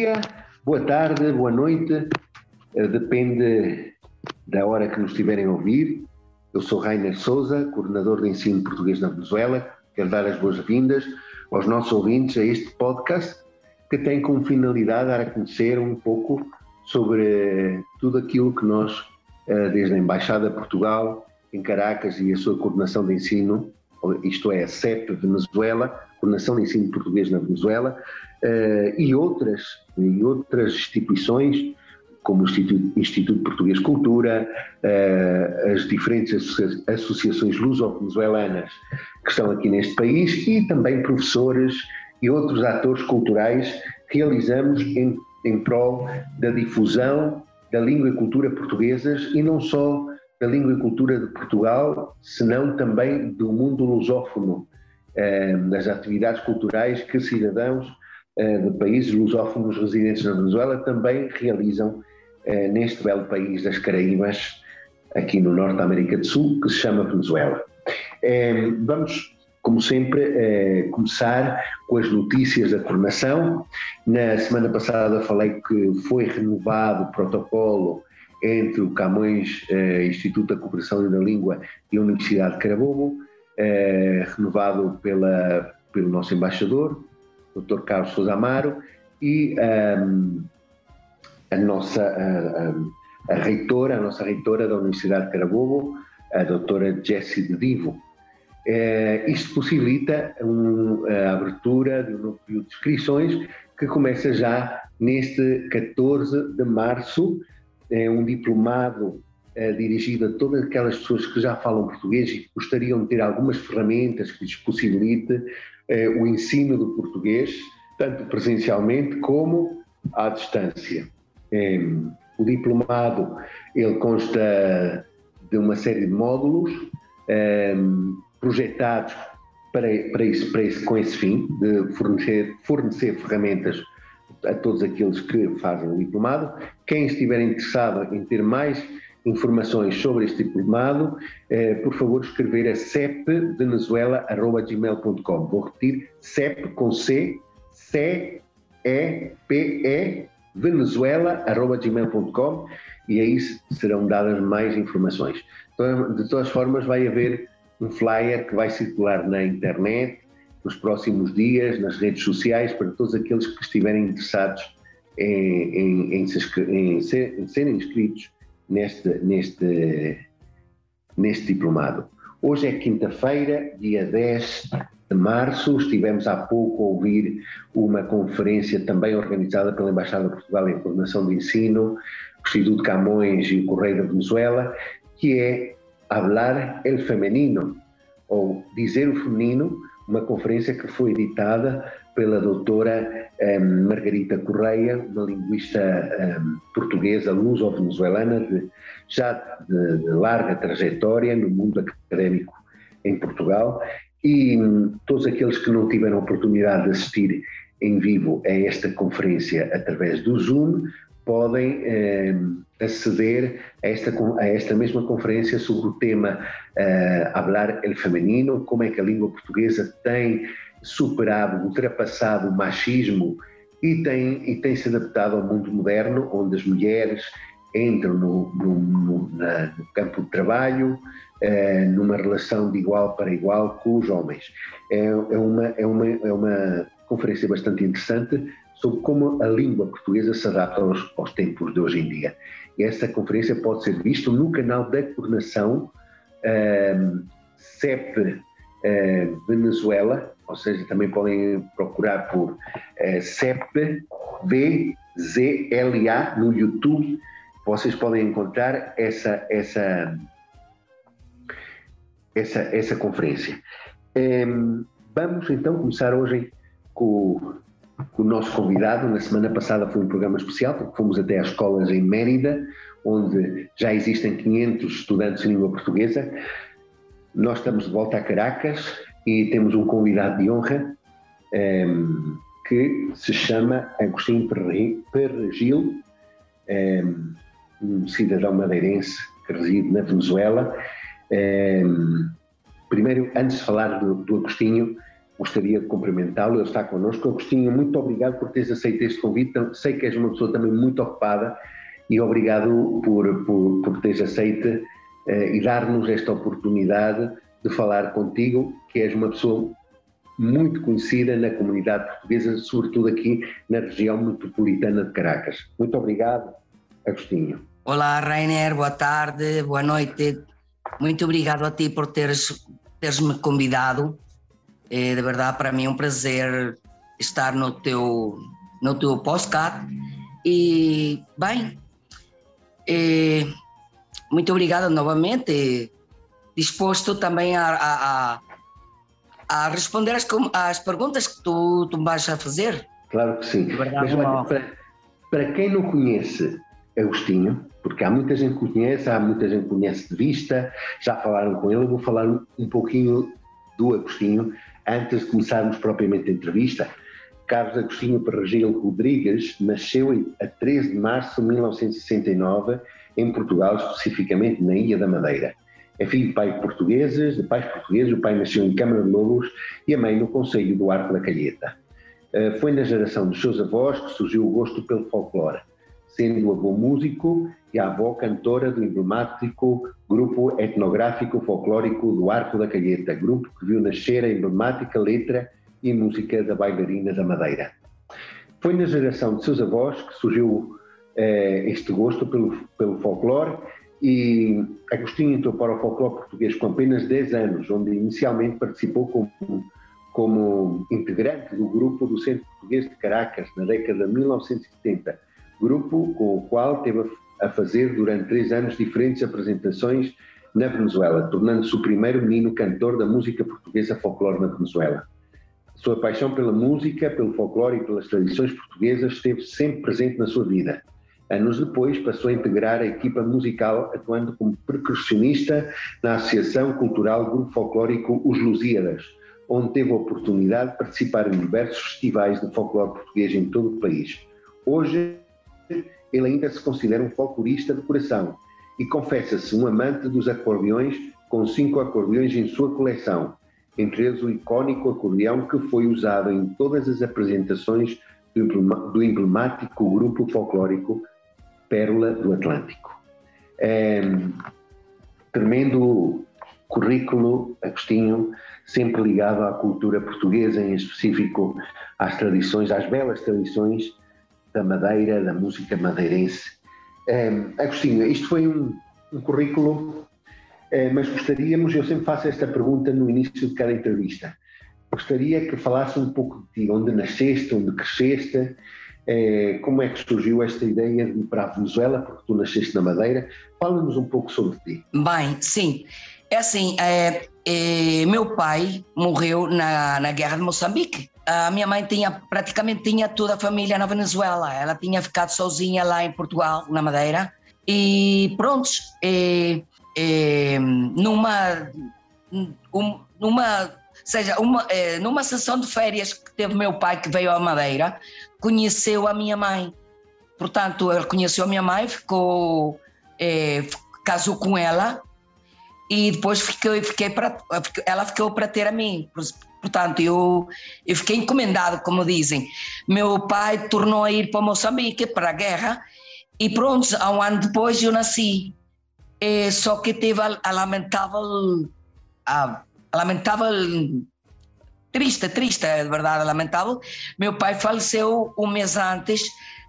Dia, boa tarde, boa noite, eh, depende da hora que nos estiverem a ouvir. Eu sou Rainer Souza, coordenador de ensino português na Venezuela. Quero dar as boas-vindas aos nossos ouvintes a este podcast que tem como finalidade dar a conhecer um pouco sobre tudo aquilo que nós, eh, desde a Embaixada de Portugal em Caracas e a sua coordenação de ensino, isto é, a CEP Venezuela, Coordenação de Ensino Português na Venezuela, e, outras, e outras instituições, como o Instituto, Instituto Português de Cultura, uh, as diferentes associa associações luso-venezuelanas que estão aqui neste país e também professores e outros atores culturais realizamos em, em prol da difusão da língua e cultura portuguesas e não só da língua e cultura de Portugal, senão também do mundo lusófono, eh, das atividades culturais que cidadãos eh, de países lusófonos residentes na Venezuela também realizam eh, neste belo país das Caraíbas, aqui no Norte da América do Sul, que se chama Venezuela. Vamos, como sempre, começar com as notícias da coronação. Na semana passada falei que foi renovado o protocolo entre o Camões Instituto da Cooperação e da Língua e a Universidade de Carabobo, renovado pela, pelo nosso embaixador, Dr. Carlos Sousa Amaro, e um, a nossa a, a, a, reitora, a nossa reitora da Universidade de Carabobo, a doutora Jessie de Divo. É, isto possibilita um, a abertura de um período de inscrições que começa já neste 14 de março, é um diplomado é, dirigido a todas aquelas pessoas que já falam português e que gostariam de ter algumas ferramentas que lhes possibilite o ensino do português, tanto presencialmente como à distância. O diplomado ele consta de uma série de módulos projetados para, para, isso, para com esse fim, de fornecer, fornecer ferramentas a todos aqueles que fazem o diplomado. Quem estiver interessado em ter mais informações sobre este diplomado, eh, por favor escrever a cepvenezuela.gmail.com. Vou repetir, cep com C, C-E-P-E, venezuela.gmail.com e aí serão dadas mais informações. Então, de todas formas, vai haver um flyer que vai circular na internet nos próximos dias, nas redes sociais, para todos aqueles que estiverem interessados em, em, em, em, ser, em serem inscritos neste, neste, neste diplomado. Hoje é quinta-feira, dia 10 de março. Estivemos há pouco a ouvir uma conferência também organizada pela Embaixada de Portugal em Coordenação de Ensino, o Instituto Camões e o Correio da Venezuela, que é Hablar el Femenino, ou Dizer o Feminino, uma conferência que foi editada pela doutora um, ehm, Margarita Correia, uma linguista ehm, portuguesa, luso-venezuelana, já de, de, larga trajetória no mundo académico em Portugal, e um, todos aqueles que não tiveram oportunidade de assistir em vivo a esta conferência através do Zoom, podem ehm, aceder a esta, a esta mesma conferência sobre o tema uh, Hablar el Feminino, como é que a língua portuguesa tem superado, ultrapassado o machismo e tem, e tem se adaptado ao mundo moderno, onde as mulheres entram no, no, no, na, no campo de trabalho, eh, numa relação de igual para igual com os homens. É, é, uma, é, uma, é uma conferência bastante interessante sobre como a língua portuguesa se adapta aos, aos tempos de hoje em dia. E essa conferência pode ser vista no canal da coordenação eh, CEP eh, Venezuela, ou seja, também podem procurar por eh, CEP VZLA no YouTube. Vocês podem encontrar essa, essa, essa, essa conferência. Eh, vamos então começar hoje com, com o nosso convidado. Na semana passada foi um programa especial, porque fomos até às escolas em Mérida, onde já existem 500 estudantes de língua portuguesa. Nós estamos de volta a Caracas e temos um convidado de honra um, ehm, que se chama Agostinho Perregil, um, um cidadão madeirense que reside na Venezuela. Um, ehm, primeiro, antes de falar do, do Agostinho, gostaria de cumprimentá-lo, ele está connosco. Agostinho, muito obrigado por teres aceito este convite. Sei que és uma pessoa também muito ocupada e obrigado por, por, por teres aceito uh, e dar-nos esta oportunidade de falar contigo, que és uma pessoa muito conhecida na comunidade portuguesa, sobretudo aqui na região metropolitana de Caracas. Muito obrigado, Agostinho. Olá, Rainer, boa tarde, boa noite. Muito obrigado a ti por teres, teres me convidado é, de verdade, para mim é um prazer estar no teu, no teu podcast. E, bem, é, muito obrigada novamente. Disposto também a, a, a responder as, as perguntas que tu, tu vais a fazer. Claro que sim. Mas, para, para quem não conhece Agostinho, porque há muita gente que conhece, há muita gente que conhece de vista, já falaram com ele, eu vou falar um pouquinho do Agostinho, Antes de começarmos propriamente a entrevista, Carlos Agostinho Perregil Rodrigues nasceu a 13 de março de 1969 em Portugal, especificamente na Ilha da Madeira. De pais portugueses, de pais portugueses, o pai nasceu em Câmara de Lobos e a mãe no Conselho do Arco da Calheta. Eh, foi na geração dos seus avós que surgiu o gosto pelo folclore, sendo o avô músico e a avó cantora do emblemático grupo etnográfico folclórico do Arco da Calheta, grupo que viu nascer a emblemática letra e música da bailarina da Madeira. Foi na geração de seus avós que surgiu eh, este gosto pelo, pelo folclore e Agostinho entrou para o folclore português com apenas 10 anos, onde inicialmente participou como, como integrante do grupo do Centro Português de Caracas na década de 1970, grupo com o qual teve a fazer durante três anos diferentes apresentações na Venezuela, tornando-se o primeiro menino cantor da música portuguesa folclore na Venezuela. Sua paixão pela música, pelo folclore e pelas tradições portuguesas esteve sempre presente na sua vida. Anos depois, passou a integrar a equipa musical, atuando como percussionista na Associação Cultural Grupo Folclórico Os Lusíadas, onde teve a oportunidade de participar em diversos festivais de folclore português em todo o país. Hoje, ele ainda se considera um folclorista de coração e confessa-se um amante dos acordeões, com cinco acordeões em sua coleção, entre eles o icónico acordeão que foi usado em todas as apresentações do emblemático grupo folclórico Pérola do Atlântico. É, tremendo currículo, Agostinho, sempre ligado à cultura portuguesa, em específico às tradições, às belas tradições da Madeira, da música madeirense. Um, Agostinho, isto foi um, um currículo, uh, mas gostaríamos, eu sempre faço esta pergunta no início de cada entrevista, gostaria que falasse um pouco de ti, onde nasceste, onde cresceste, uh, como é que surgiu esta ideia de ir para a Venezuela, porque tu nasceste na Madeira, fala-nos um pouco sobre ti. Bem, sim, é assim, é, é, meu pai morreu na, na guerra de Moçambique, a minha mãe tinha praticamente tinha toda a família na Venezuela. Ela tinha ficado sozinha lá em Portugal, na Madeira. E pronto, e, e, numa um, numa seja uma é, numa sessão de férias que teve meu pai que veio à Madeira, conheceu a minha mãe. Portanto, ele conheceu a minha mãe, ficou é, casou com ela e depois fiquei, fiquei para ela ficou para ter a mim Portanto, eu, eu fiquei encomendado, como dizem. Meu pai tornou a ir para Moçambique, para a guerra, e pronto, há um ano depois eu nasci. E, só que teve a, a lamentável. A lamentável. Triste, triste, é verdade, lamentável. Meu pai faleceu um mês antes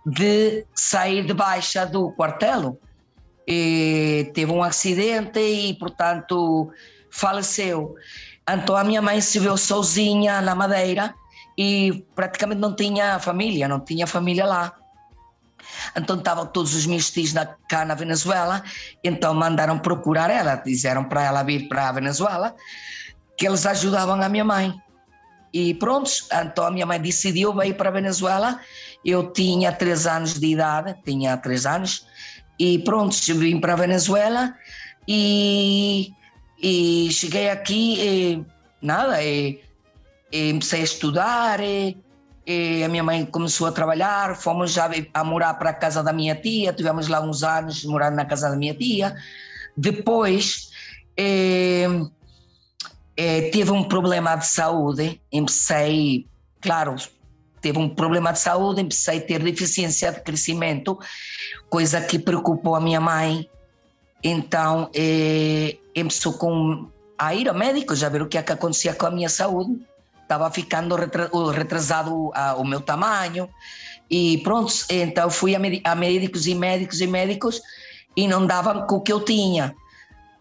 de sair de baixa do quartel. E teve um acidente e, portanto, faleceu. Então a minha mãe se viu sozinha na Madeira e praticamente não tinha família, não tinha família lá. Então estavam todos os meus tios na, cá na Venezuela, então mandaram procurar ela, disseram para ela vir para a Venezuela, que eles ajudavam a minha mãe. E pronto, então a minha mãe decidiu ir para a Venezuela. Eu tinha três anos de idade, tinha três anos, e pronto, vim para a Venezuela e, e cheguei aqui e nada, e, e comecei a estudar. E, e a minha mãe começou a trabalhar, fomos já a morar para a casa da minha tia, tivemos lá uns anos morando na casa da minha tia. Depois eh, eh, teve um problema de saúde, comecei, claro, teve um problema de saúde, comecei a ter deficiência de crescimento, coisa que preocupou a minha mãe. Então, eh, começou com a ir ao médico, já ver o que é que acontecia com a minha saúde estava ficando retrasado o meu tamanho e pronto, então fui a, médicos e médicos e médicos e não davam com o que eu tinha.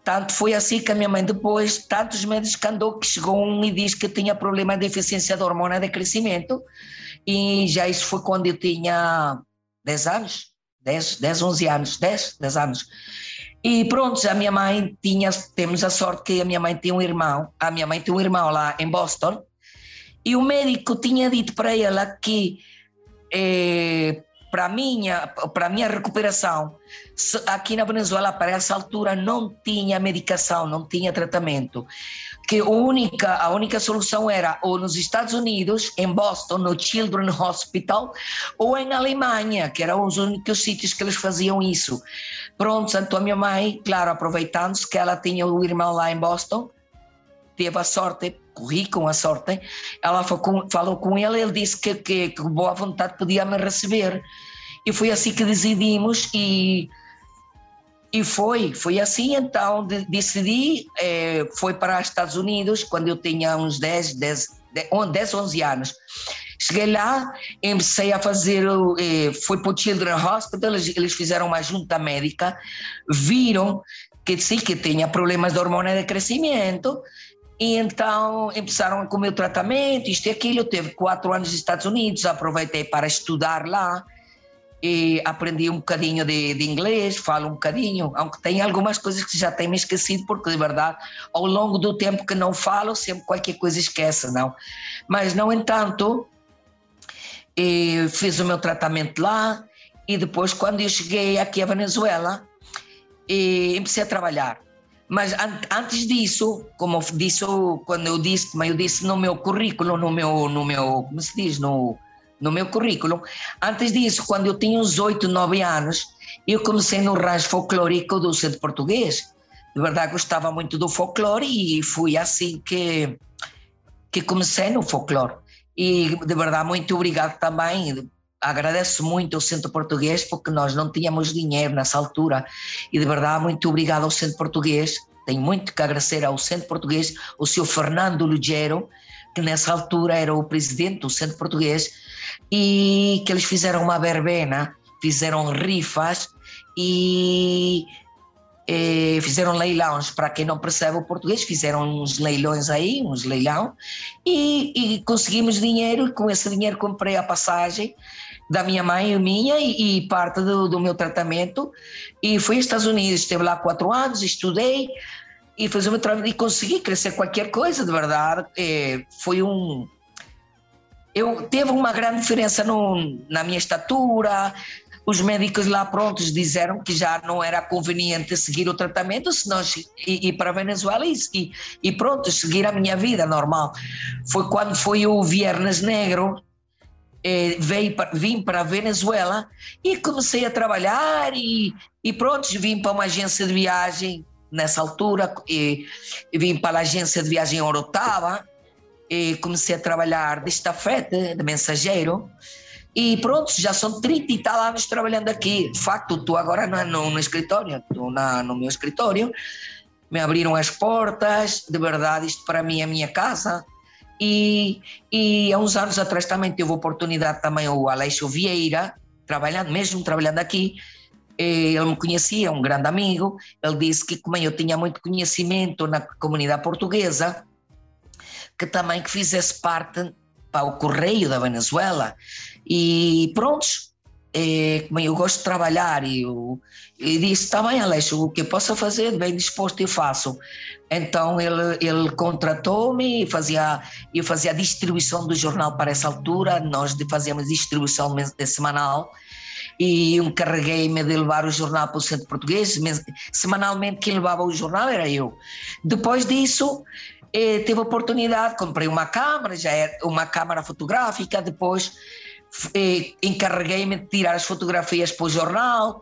Tanto foi assim que a minha mãe depois, tantos médicos que andou, que chegou um e disse que tinha problema de deficiência de hormona de crescimento e já isso foi quando eu tinha 10 anos, 10, 10 11 anos, 10, 10 anos. E pronto, a minha mãe tinha, temos a sorte que a minha mãe tem um irmão, a minha mãe tem um irmão lá em Boston, e o médico tinha dito para ela que eh, para minha para minha recuperação aqui na Venezuela para essa altura não tinha medicação não tinha tratamento. Que a única a única solução era ou nos Estados Unidos em Boston no Children's Hospital ou em Alemanha que eram os únicos sítios que eles faziam isso. Pronto então a minha mãe claro aproveitando-se que ela tinha o irmão lá em Boston teve a sorte corri com a sorte, ela falou com ele, ele disse que, que, que boa vontade podia me receber. E foi assim que decidimos e, e foi, foi assim então de, decidi, eh, foi para os Estados Unidos quando eu tinha uns 10, 10, 10 11 anos. Cheguei lá, comecei a fazer, eh, fui para o Children's Hospital, eles, eles fizeram uma junta médica, viram que sim, que tinha problemas de hormônio de crescimento, e então começaram com o meu tratamento, isto e aquilo. Eu teve quatro anos nos Estados Unidos, aproveitei para estudar lá e aprendi um bocadinho de, de, inglês, falo um bocadinho, aunque tem algumas coisas que já tenho me esquecido, porque de verdade, ao longo do tempo que não falo, sempre qualquer coisa esquece, não. Mas, no entanto, fiz o meu tratamento lá e depois, quando eu cheguei aqui à Venezuela, comecei a trabalhar mas an antes disso, como disse quando eu disse, como eu disse no meu currículo, no meu, no meu, como se diz, no, no meu currículo, antes disso, quando eu tinha uns 8, 9 anos, eu comecei no rancho folclórico do centro português. De verdade, gostava muito do folclore e fui assim que, que comecei no folclore. E de verdade, muito obrigado também agradeço muito ao Centro Português porque nós não tínhamos dinheiro nessa altura. E de verdade muito obrigado ao Centro Português. Tenho muito que agradecer ao Centro Português o senhor Fernando Lugero que nessa altura era o presidente do Centro Português e que eles fizeram uma verbena fizeram rifas e eh, fizeram leilões, para quem não percebe o português, fizeram uns leilões aí, uns leilão, e, e, conseguimos dinheiro, e com esse dinheiro comprei a passagem da minha mãe e minha e, e parte do, do, meu tratamento. E fui aos Estados Unidos, estive lá quatro anos, estudei e fiz o meu trabalho. E consegui crescer qualquer coisa, de verdade, é, foi um eu teve uma grande diferença no, na minha estatura, os médicos lá prontos disseram que já não era conveniente seguir o tratamento, senão ir para a Venezuela e, e, pronto, seguir a minha vida normal. Foi quando foi o Viernes Negro, veio, vim para a Venezuela e comecei a trabalhar e, e pronto, vim para uma agência de viagem nessa altura, e, e vim para a agência de viagem em Orotava e comecei a trabalhar de estafete, de mensageiro, e pronto, já são 30 e tal anos trabalhando aqui. De facto, estou agora no, no, no escritório, estou no meu escritório, me abriram as portas, de verdade, isto para mim é a minha casa. E, e há uns anos atrás também tive a oportunidade também o Aleixo Vieira, trabalhando, mesmo trabalhando aqui, ele me conhecia, um grande amigo, ele disse que como eu tinha muito conhecimento na comunidade portuguesa, que também que fizesse parte para o Correio da Venezuela. E prontos, é, como eu gosto de trabalhar e, eu, e disse, está bem Aleixo, o que eu posso fazer, bem disposto eu faço. Então ele, ele contratou-me e fazia, eu fazia a distribuição do jornal para essa altura, nós fazíamos distribuição semanal e encarreguei-me de levar o jornal para o centro português, semanalmente quem levava o jornal era eu. Depois disso, eh, teve a oportunidade, comprei uma câmara, já era uma câmara fotográfica, depois eh, encarreguei-me de tirar as fotografias para o jornal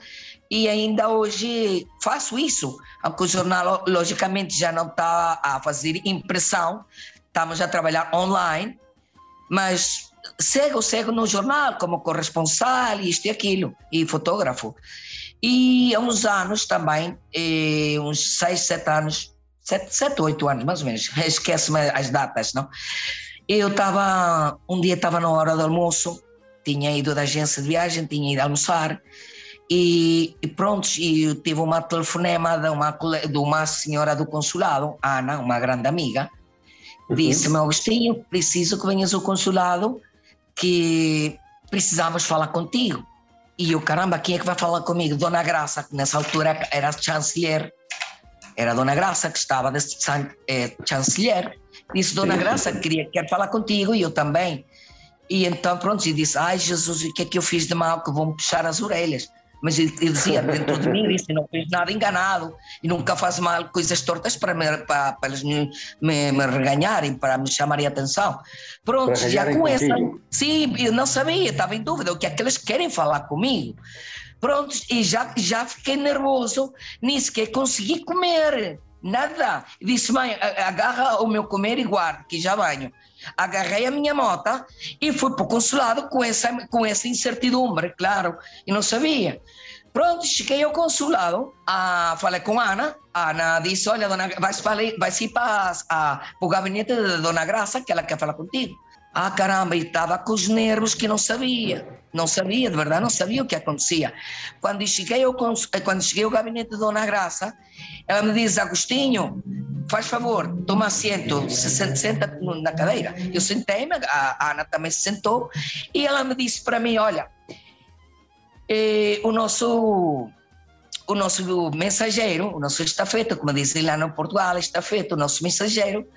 e ainda hoje faço isso, o jornal logicamente já não está a fazer impressão, estamos a trabalhar online, mas cego, cego no jornal como corresponsal, isto e aquilo, e fotógrafo. E há uns anos também, eh, uns seis, sete anos, sete, sete, oito anos mais ou menos, esquece-me as datas, não? Eu estava, um dia estava na hora do almoço, tinha ido da agência de viagem, tinha ido almoçar e, e pronto, e tive uma telefonema de uma, de uma senhora do consulado, Ana, uma grande amiga, uhum. disse-me, Agostinho, preciso que venhas ao consulado que precisamos falar contigo. E eu, caramba, quem é que vai falar comigo? Dona Graça, que nessa altura era chanceler, era Dona Graça que estava de é, chanceler. Disse, Dona Graça, queria, quer falar contigo, e eu também. E então, pronto, e disse: Ai, Jesus, o que é que eu fiz de mal que vão puxar as orelhas? Mas ele, ele dizia dentro de mim: disse, Não fiz nada enganado e nunca faz mal coisas tortas para, me, para, para eles me, me, me, reganharem, para me chamarem a atenção. Pronto, já com essa. Sim, eu não sabia, estava em dúvida o que é que eles querem falar comigo. Pronto, e já, já fiquei nervoso, nem sequer consegui comer. Nada. Disse, mãe, agarra o meu comer e guarda, que já banho agarrei a minha moto e fui para o consulado com essa, com essa incertidumbre, claro, e não sabia. Pronto, cheguei ao consulado, a, falei com a Ana, a Ana disse, olha, dona, vai, vai ir para, a, para o gabinete da Dona Graça, que ela quer falar contigo. Ah, caramba, e estava com os nervos que não sabia. Não sabia, de verdade, não sabia o que acontecia. Quando cheguei ao, quando cheguei ao gabinete da Dona Graça, ela me diz, Agostinho, faz favor, toma assento, se senta na cadeira. Eu sentei-me, a Ana também se sentou, e ela me disse para mim, olha, eh, o nosso o nosso mensageiro, o nosso estafeta, como dizem lá no Portugal, estafeta, o nosso mensageiro,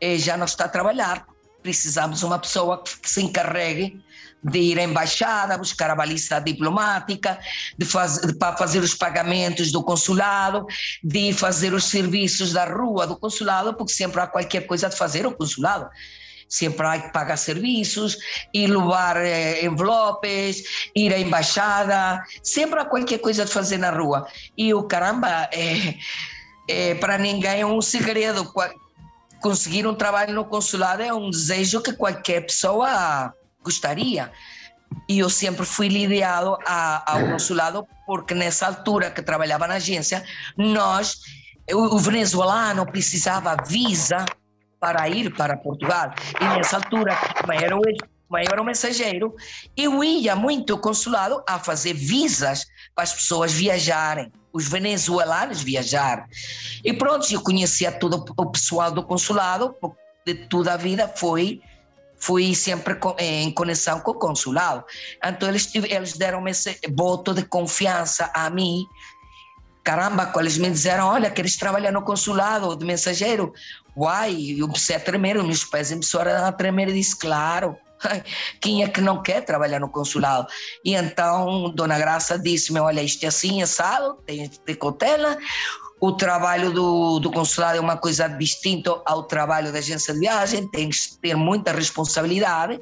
eh, já não está a trabalhar. Precisamos uma pessoa que se encarregue de ir à embaixada, buscar a baliza diplomática, de, faz, de para fazer os pagamentos do consulado, de fazer os serviços da rua do consulado, porque sempre há qualquer coisa de fazer o consulado. Sempre há que pagar serviços, ir levar eh, envelopes, ir à embaixada, sempre há qualquer coisa de fazer na rua. E o caramba, é, é, para ninguém é um segredo. Conseguir um trabalho no consulado é um desejo que qualquer pessoa gostaria. E eu sempre fui lidiado a, ao consulado porque nessa altura que trabalhava na agência, nós, o, o venezuelano precisava visa para ir para Portugal. E nessa altura, como era o, como era o mensageiro, eu ia muito ao consulado a fazer visas para as pessoas viajarem, os venezuelanos viajar. E pronto, eu conhecia todo o pessoal do consulado, de toda a vida foi fui sempre em conexão com o consulado. Então, eles, eles deram esse voto de confiança a mim. Caramba, quando eles me disseram, olha, queres trabalhar no consulado de mensageiro? Uai, eu comecei a tremer, meus pés começaram a tremer e disse, claro, quem é que não quer trabalhar no consulado? E então, Dona Graça disse-me, olha, isto é assim, assado, tem de cautela, o trabalho do, do consulado é uma coisa distinta ao trabalho da agência de viagem, tem que ter muita responsabilidade.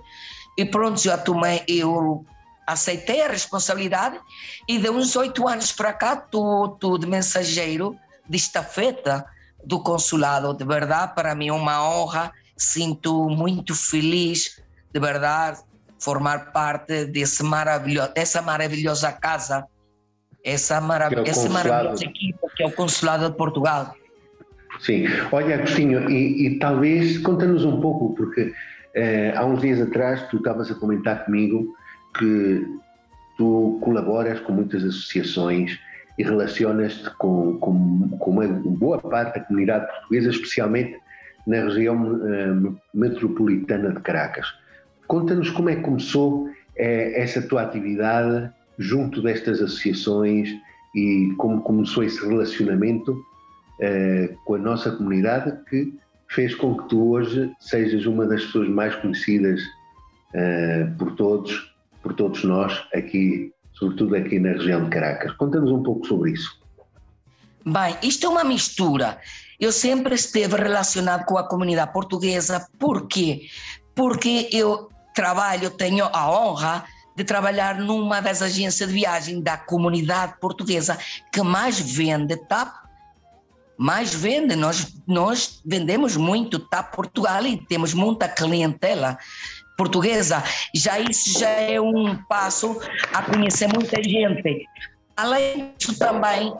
E pronto, eu tomei, eu aceitei a responsabilidade e de uns oito anos para cá estou de mensageiro de estafeta do consulado. De verdade, para mim é uma honra, sinto muito feliz, de verdade, formar parte desse maravilhoso, dessa maravilhosa casa essa, marav é maravilhosa que é o Consulado de Portugal. Sim, olha Agostinho, e, e talvez conta-nos um pouco, porque eh, há uns dias atrás tu estavas a comentar comigo que tu colaboras com muitas associações e relacionas-te com, com, com, uma boa parte da comunidade portuguesa, especialmente na região eh, metropolitana de Caracas. Conta-nos como é que começou eh, essa tua atividade junto destas associações e como começou esse relacionamento uh, com a nossa comunidade que fez com que tu hoje sejas uma das pessoas mais conhecidas uh, por todos, por todos nós aqui, sobretudo aqui na região de Caracas. Conta-nos um pouco sobre isso. Bem, isto é uma mistura. Eu sempre esteve relacionado com a comunidade portuguesa. Por quê? Porque eu trabalho, tenho a honra de trabalhar numa das agências de viagem da comunidade portuguesa que mais vende TAP. Mais vende, nós, nós vendemos muito TAP Portugal e temos muita clientela portuguesa. Já isso já é um passo a conhecer muita gente. Além disso, também,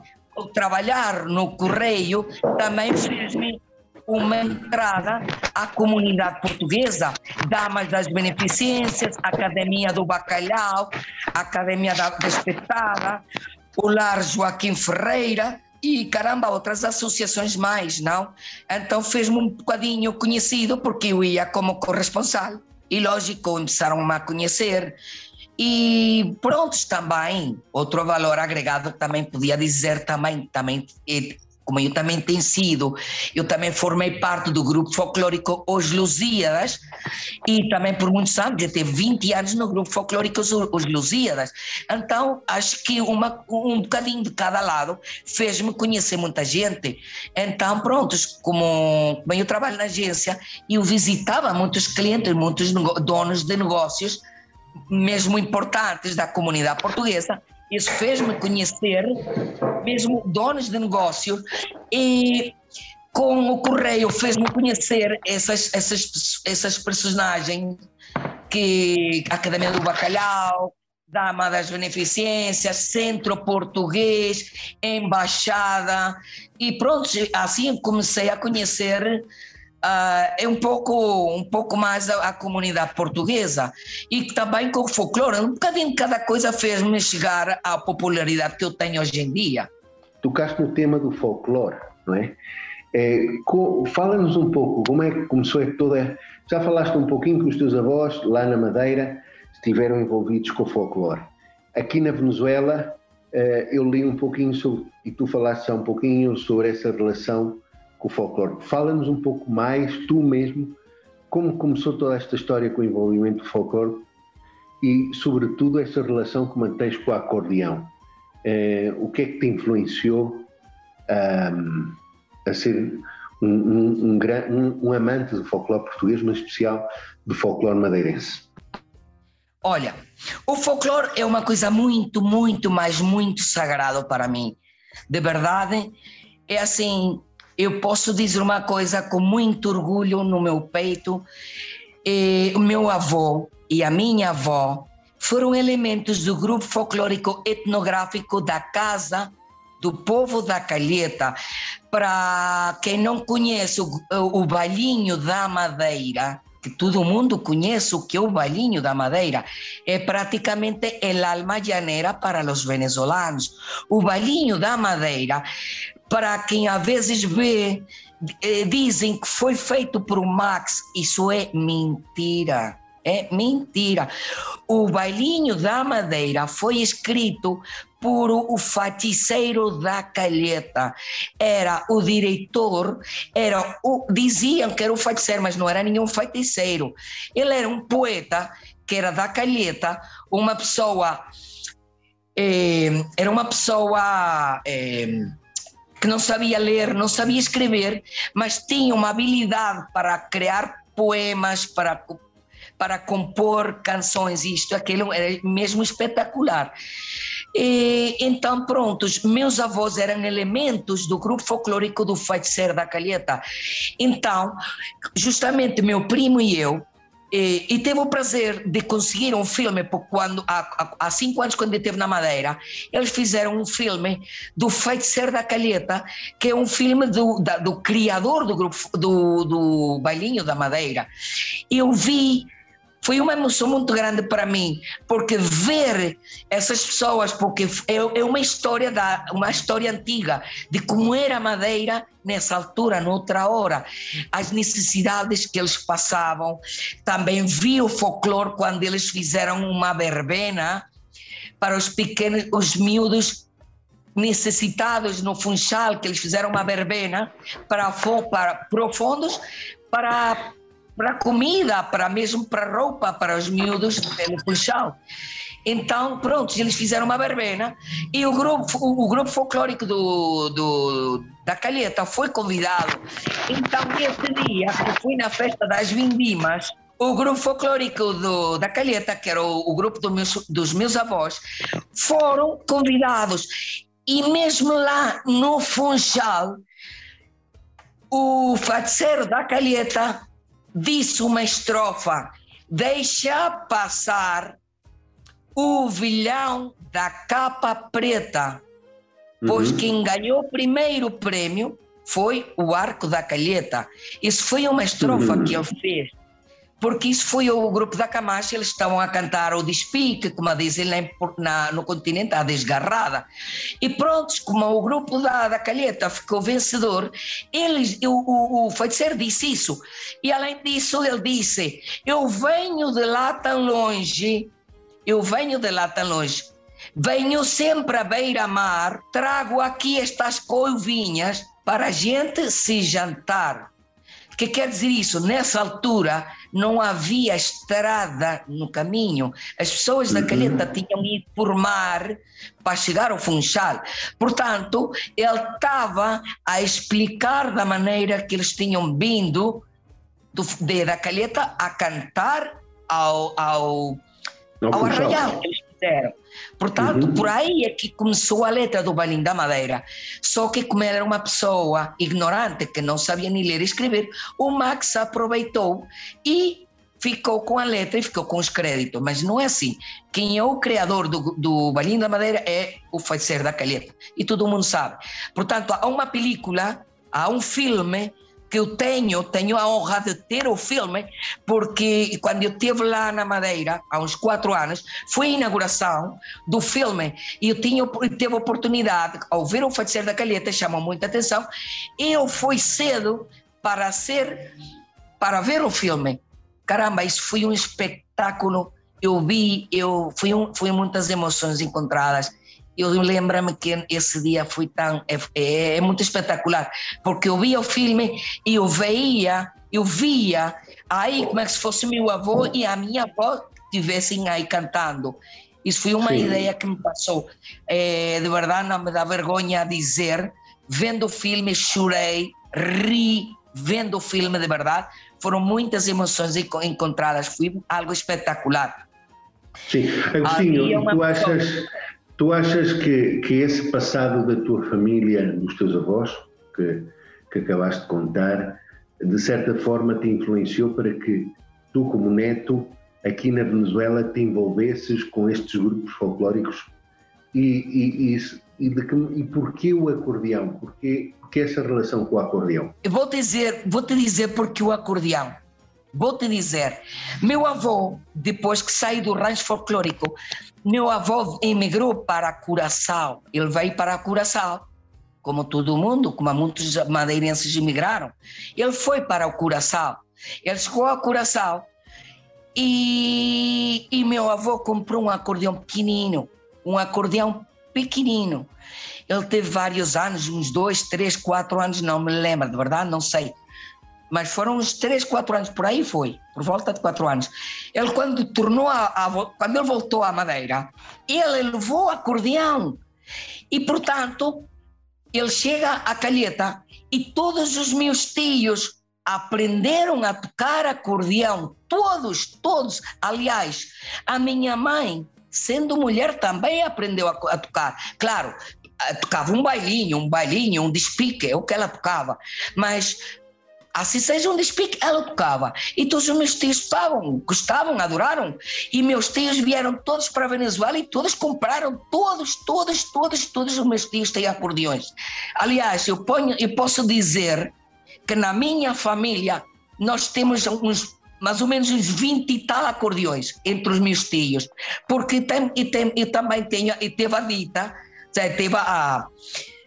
trabalhar no Correio também fez-me uma entrada à comunidade portuguesa, Damas das Beneficências, Academia do Bacalhau, Academia da Espetada, o Lar Joaquim Ferreira e caramba, outras associações mais, não? Então fez-me um bocadinho conhecido porque eu ia como corresponsal e lógico começaram-me a conhecer e prontos também, outro valor agregado também podia dizer também, também como eu também tenho sido, eu também formei parte do grupo folclórico Os Lusíadas e também por muitos anos, eu tive 20 anos no grupo folclórico Os Lusíadas. Então, acho que uma, um bocadinho de cada lado fez-me conhecer muita gente. Então, prontos, como, como eu trabalho na agência, eu visitava muitos clientes, muitos donos de negócios, mesmo importantes da comunidade portuguesa, isso fez-me conhecer mesmo donos de negócio e com o correio fez-me conhecer essas, essas, essas personagens que Academia do Bacalhau, Dama das Beneficências, Centro Português, Embaixada e pronto, assim comecei a conhecer uh, é um pouco, um pouco mais a, a, comunidade portuguesa e também com o folclore. Um bocadinho cada coisa fez-me chegar à popularidade que eu tenho hoje em dia. Tocaste no tema do folclore, não é? é Fala-nos um pouco como é que começou toda. Já falaste um pouquinho que os teus avós lá na Madeira estiveram envolvidos com o folclore. Aqui na Venezuela, eh, eu li um pouquinho sobre, e tu falaste já um pouquinho sobre essa relação com o folclore. Fala-nos um pouco mais, tu mesmo, como começou toda esta história com o envolvimento do folclore e, sobretudo, essa relação que mantens com o acordeão. Eh, o que é que te influenciou um, a ser um, um, um, amante do folclore português, mas especial do folclore madeirense? Olha, o folclore é uma coisa muito, muito, mas muito sagrado para mim. De verdade, é assim, eu posso dizer uma coisa com muito orgulho no meu peito. E o meu avô e a minha avó foram elementos do grupo folclórico etnográfico da Casa do Povo da Calheta. Para quem não conhece o, o da Madeira, que todo mundo conhece o que é o Balinho da Madeira, é praticamente el alma llanera para os venezolanos. O Balinho da Madeira para quem às vezes vê, eh, dizem que foi feito por Max, isso é mentira. É mentira. O Bailinho da Madeira foi escrito por o Faticeiro da Calheta. Era o diretor, era o, diziam que era o feiticeiro, mas não era nenhum feiticeiro. Ele era um poeta que era da Calheta, uma pessoa. Eh, era uma pessoa. Eh, que não sabia ler, não sabia escrever, mas tinha uma habilidade para criar poemas, para, para compor canções, isto, aquilo, era mesmo espetacular. E, então, prontos, meus avós eram elementos do grupo folclórico do Feiticeiro da Calheta. Então, justamente meu primo e eu, e, e, teve o prazer de conseguir um filme, quando, há, há, cinco anos, quando ele esteve na Madeira, eles fizeram um filme do Feiticeiro da Calheta, que é um filme do, da, do criador do grupo, do, do Bailinho da Madeira. Eu vi foi uma emoção muito grande para mim, porque ver essas pessoas, porque é, é uma história da uma história antiga de como era Madeira nessa altura, noutra hora, as necessidades que eles passavam. Também vi o folclore quando eles fizeram uma verbena para os pequenos, os miúdos necessitados no Funchal, que eles fizeram uma verbena para, para profundos, para para comida, para mesmo para roupa para os miúdos no Funchal. Então, pronto, eles fizeram uma verbena e o grupo, o, grupo folclórico do, do, da Calheta foi convidado. Então, esse dia, que fui na festa das Vindimas, o grupo folclórico do, da Calheta, que era o, o grupo do meus, dos meus avós, foram convidados. E mesmo lá no Funchal, o faceiro da Calheta disse uma estrofa: Deixa passar o vilhão da capa preta, pois uhum. quem ganhou o primeiro prêmio foi o Arco da Calheta. Isso foi uma estrofa uhum. que ele fez porque isso foi o grupo da Camacha, eles estavam a cantar o despique, como dizem na, no continente, a desgarrada. E pronto, como o grupo da, da Calheta ficou vencedor, eles, o, o, o feiticeiro disse isso. E além disso, ele disse: Eu venho de lá tão longe, eu venho de lá tão longe. Venho sempre à beira-mar, trago aqui estas coivinhas para a gente se jantar que quer dizer isso? Nessa altura não havia estrada no caminho. As pessoas da Calheta uhum. tinham ido por mar para chegar ao Funchal. Portanto, ele estava a explicar da maneira que eles tinham vindo do, de, da Calheta a cantar ao, ao, ao arraial que eles fizeram. Portanto, uhum. por aí é que começou a letra do Balim da Madeira. Só que, como ele era uma pessoa ignorante, que não sabia nem ler e escrever, o Max aproveitou e ficou com a letra e ficou com os créditos. Mas não é assim. Quem é o criador do, do Balim da Madeira é o Feiticeiro da Calheta. E todo mundo sabe. Portanto, há uma película, há um filme que eu tenho, tenho a honra de ter o filme, porque quando eu estive lá na Madeira, há uns quatro anos, foi a inauguração do filme. E eu tinha, teve a oportunidade, ao ver o Feiticeiro da Calheta, chamou muita atenção, eu fui cedo para ser, para ver o filme. Caramba, isso foi um espetáculo, eu vi, eu fui, um, fui muitas emoções encontradas eu lembro-me que esse dia foi tão é, é, é, muito espetacular porque eu via o filme e eu veia eu via aí como é se fosse meu avô e a minha avó estivessem aí cantando. Isso foi uma Sim. ideia que me passou. É, de verdade não me dá vergonha dizer vendo o filme chorei ri vendo o filme de verdade. Foram muitas emoções encontradas foi algo espetacular. Sim, Agostinho, tu achas, Tu achas que, que esse passado da tua família, dos teus avós, que, que acabaste de contar, de certa forma te influenciou para que tu, como neto, aqui na Venezuela, te envolvesses com estes grupos folclóricos? E, e, e, e, de que, e porquê o acordeão? Porquê, porquê essa relação com o acordeão? Eu vou dizer, vou te dizer porque o acordeão. Vou te dizer, meu avô, depois que saiu do rancho folclórico, meu avô emigrou para Curaçao. Ele veio para Curaçao, como todo mundo, como muitos madeirenses emigraram. Ele foi para o Curaçao. Ele chegou a Curaçao e, e meu avô comprou um acordeão pequenino, um acordeão pequenino. Ele teve vários anos, uns dois, três, quatro anos, não me lembro, de verdade, não sei mas foram uns 3, 4 anos, por aí foi, por volta de 4 anos. Ele, quando tornou a, a, quando ele voltou à Madeira, ele levou acordeão. E, portanto, ele chega à Calheta e todos os meus tios aprenderam a tocar acordeão. Todos, todos. Aliás, a minha mãe, sendo mulher, também aprendeu a, a tocar. Claro, tocava um bailinho, um bailinho, um despique, é o que ela tocava. Mas Assim seja um despique, ela tocava. E todos os meus tios tocavam, gostavam, adoraram. E meus tios vieram todos para a Venezuela e todos compraram, todos, todos, todos, todos os meus tios têm acordeões. Aliás, eu, ponho, eu posso dizer que na minha família nós temos uns mais ou menos uns 20 e tal acordeões entre os meus tios, porque tem, e, tem, e também tenho, e teve a dita, teve a,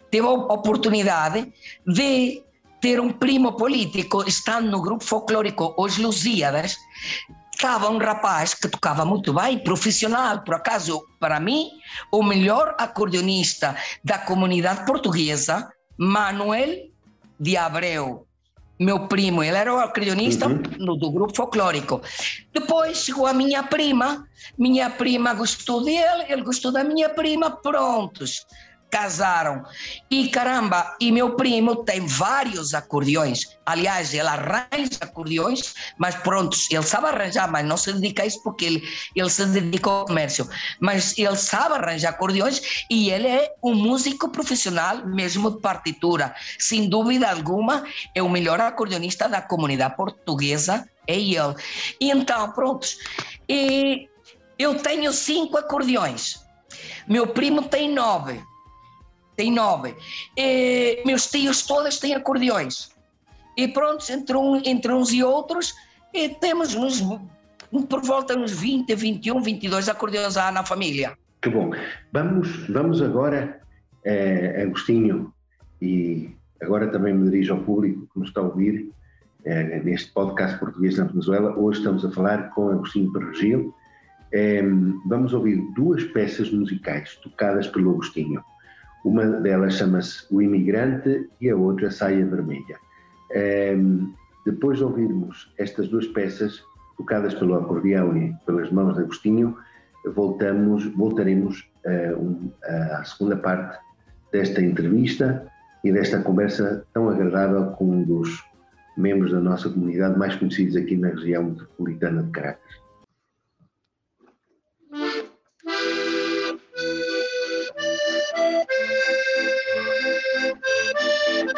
teve a oportunidade de ter um primo político, estando no grupo folclórico Os Lusíadas, estava um rapaz que tocava muito bem, profissional, por acaso, para mim, o melhor acordeonista da comunidade portuguesa, Manuel de Abreu. Meu primo, ele era o acordeonista uhum. do grupo folclórico. Depois chegou a minha prima, minha prima gostou dele, ele gostou da minha prima, prontos casaram. E caramba, e meu primo tem vários acordeões. Aliás, ele arranja acordeões, mas pronto, ele sabe arranjar, mas não se dedica a isso porque ele, ele se dedica ao comércio. Mas ele sabe arranjar acordeões e ele é um músico profissional, mesmo de partitura. Sem dúvida alguma, é o melhor acordeonista da comunidade portuguesa, é ele. E então, pronto. E eu tenho cinco acordeões. Meu primo tem nove tem nove. E, meus tios todas têm acordeões. E pronto, entre, um, entre uns e outros, e temos uns, por volta uns 20, 21, 22 acordeões há na família. Que bom. Vamos, vamos agora, eh, Agostinho, e agora também me dirijo ao público que nos está a ouvir eh, neste podcast português na Venezuela. Hoje estamos a falar com Agostinho Perregil. Eh, vamos ouvir duas peças musicais tocadas pelo Agostinho. Uma delas chama-se O Imigrante e a outra Saia Vermelha. Um, ehm, depois de ouvirmos estas duas peças, tocadas pelo acordeão e pelas mãos de Agostinho, voltamos, voltaremos uh, um, à segunda parte desta entrevista e desta conversa tão agradável com um dos membros da nossa comunidade mais conhecidos aqui na região metropolitana de Caracas.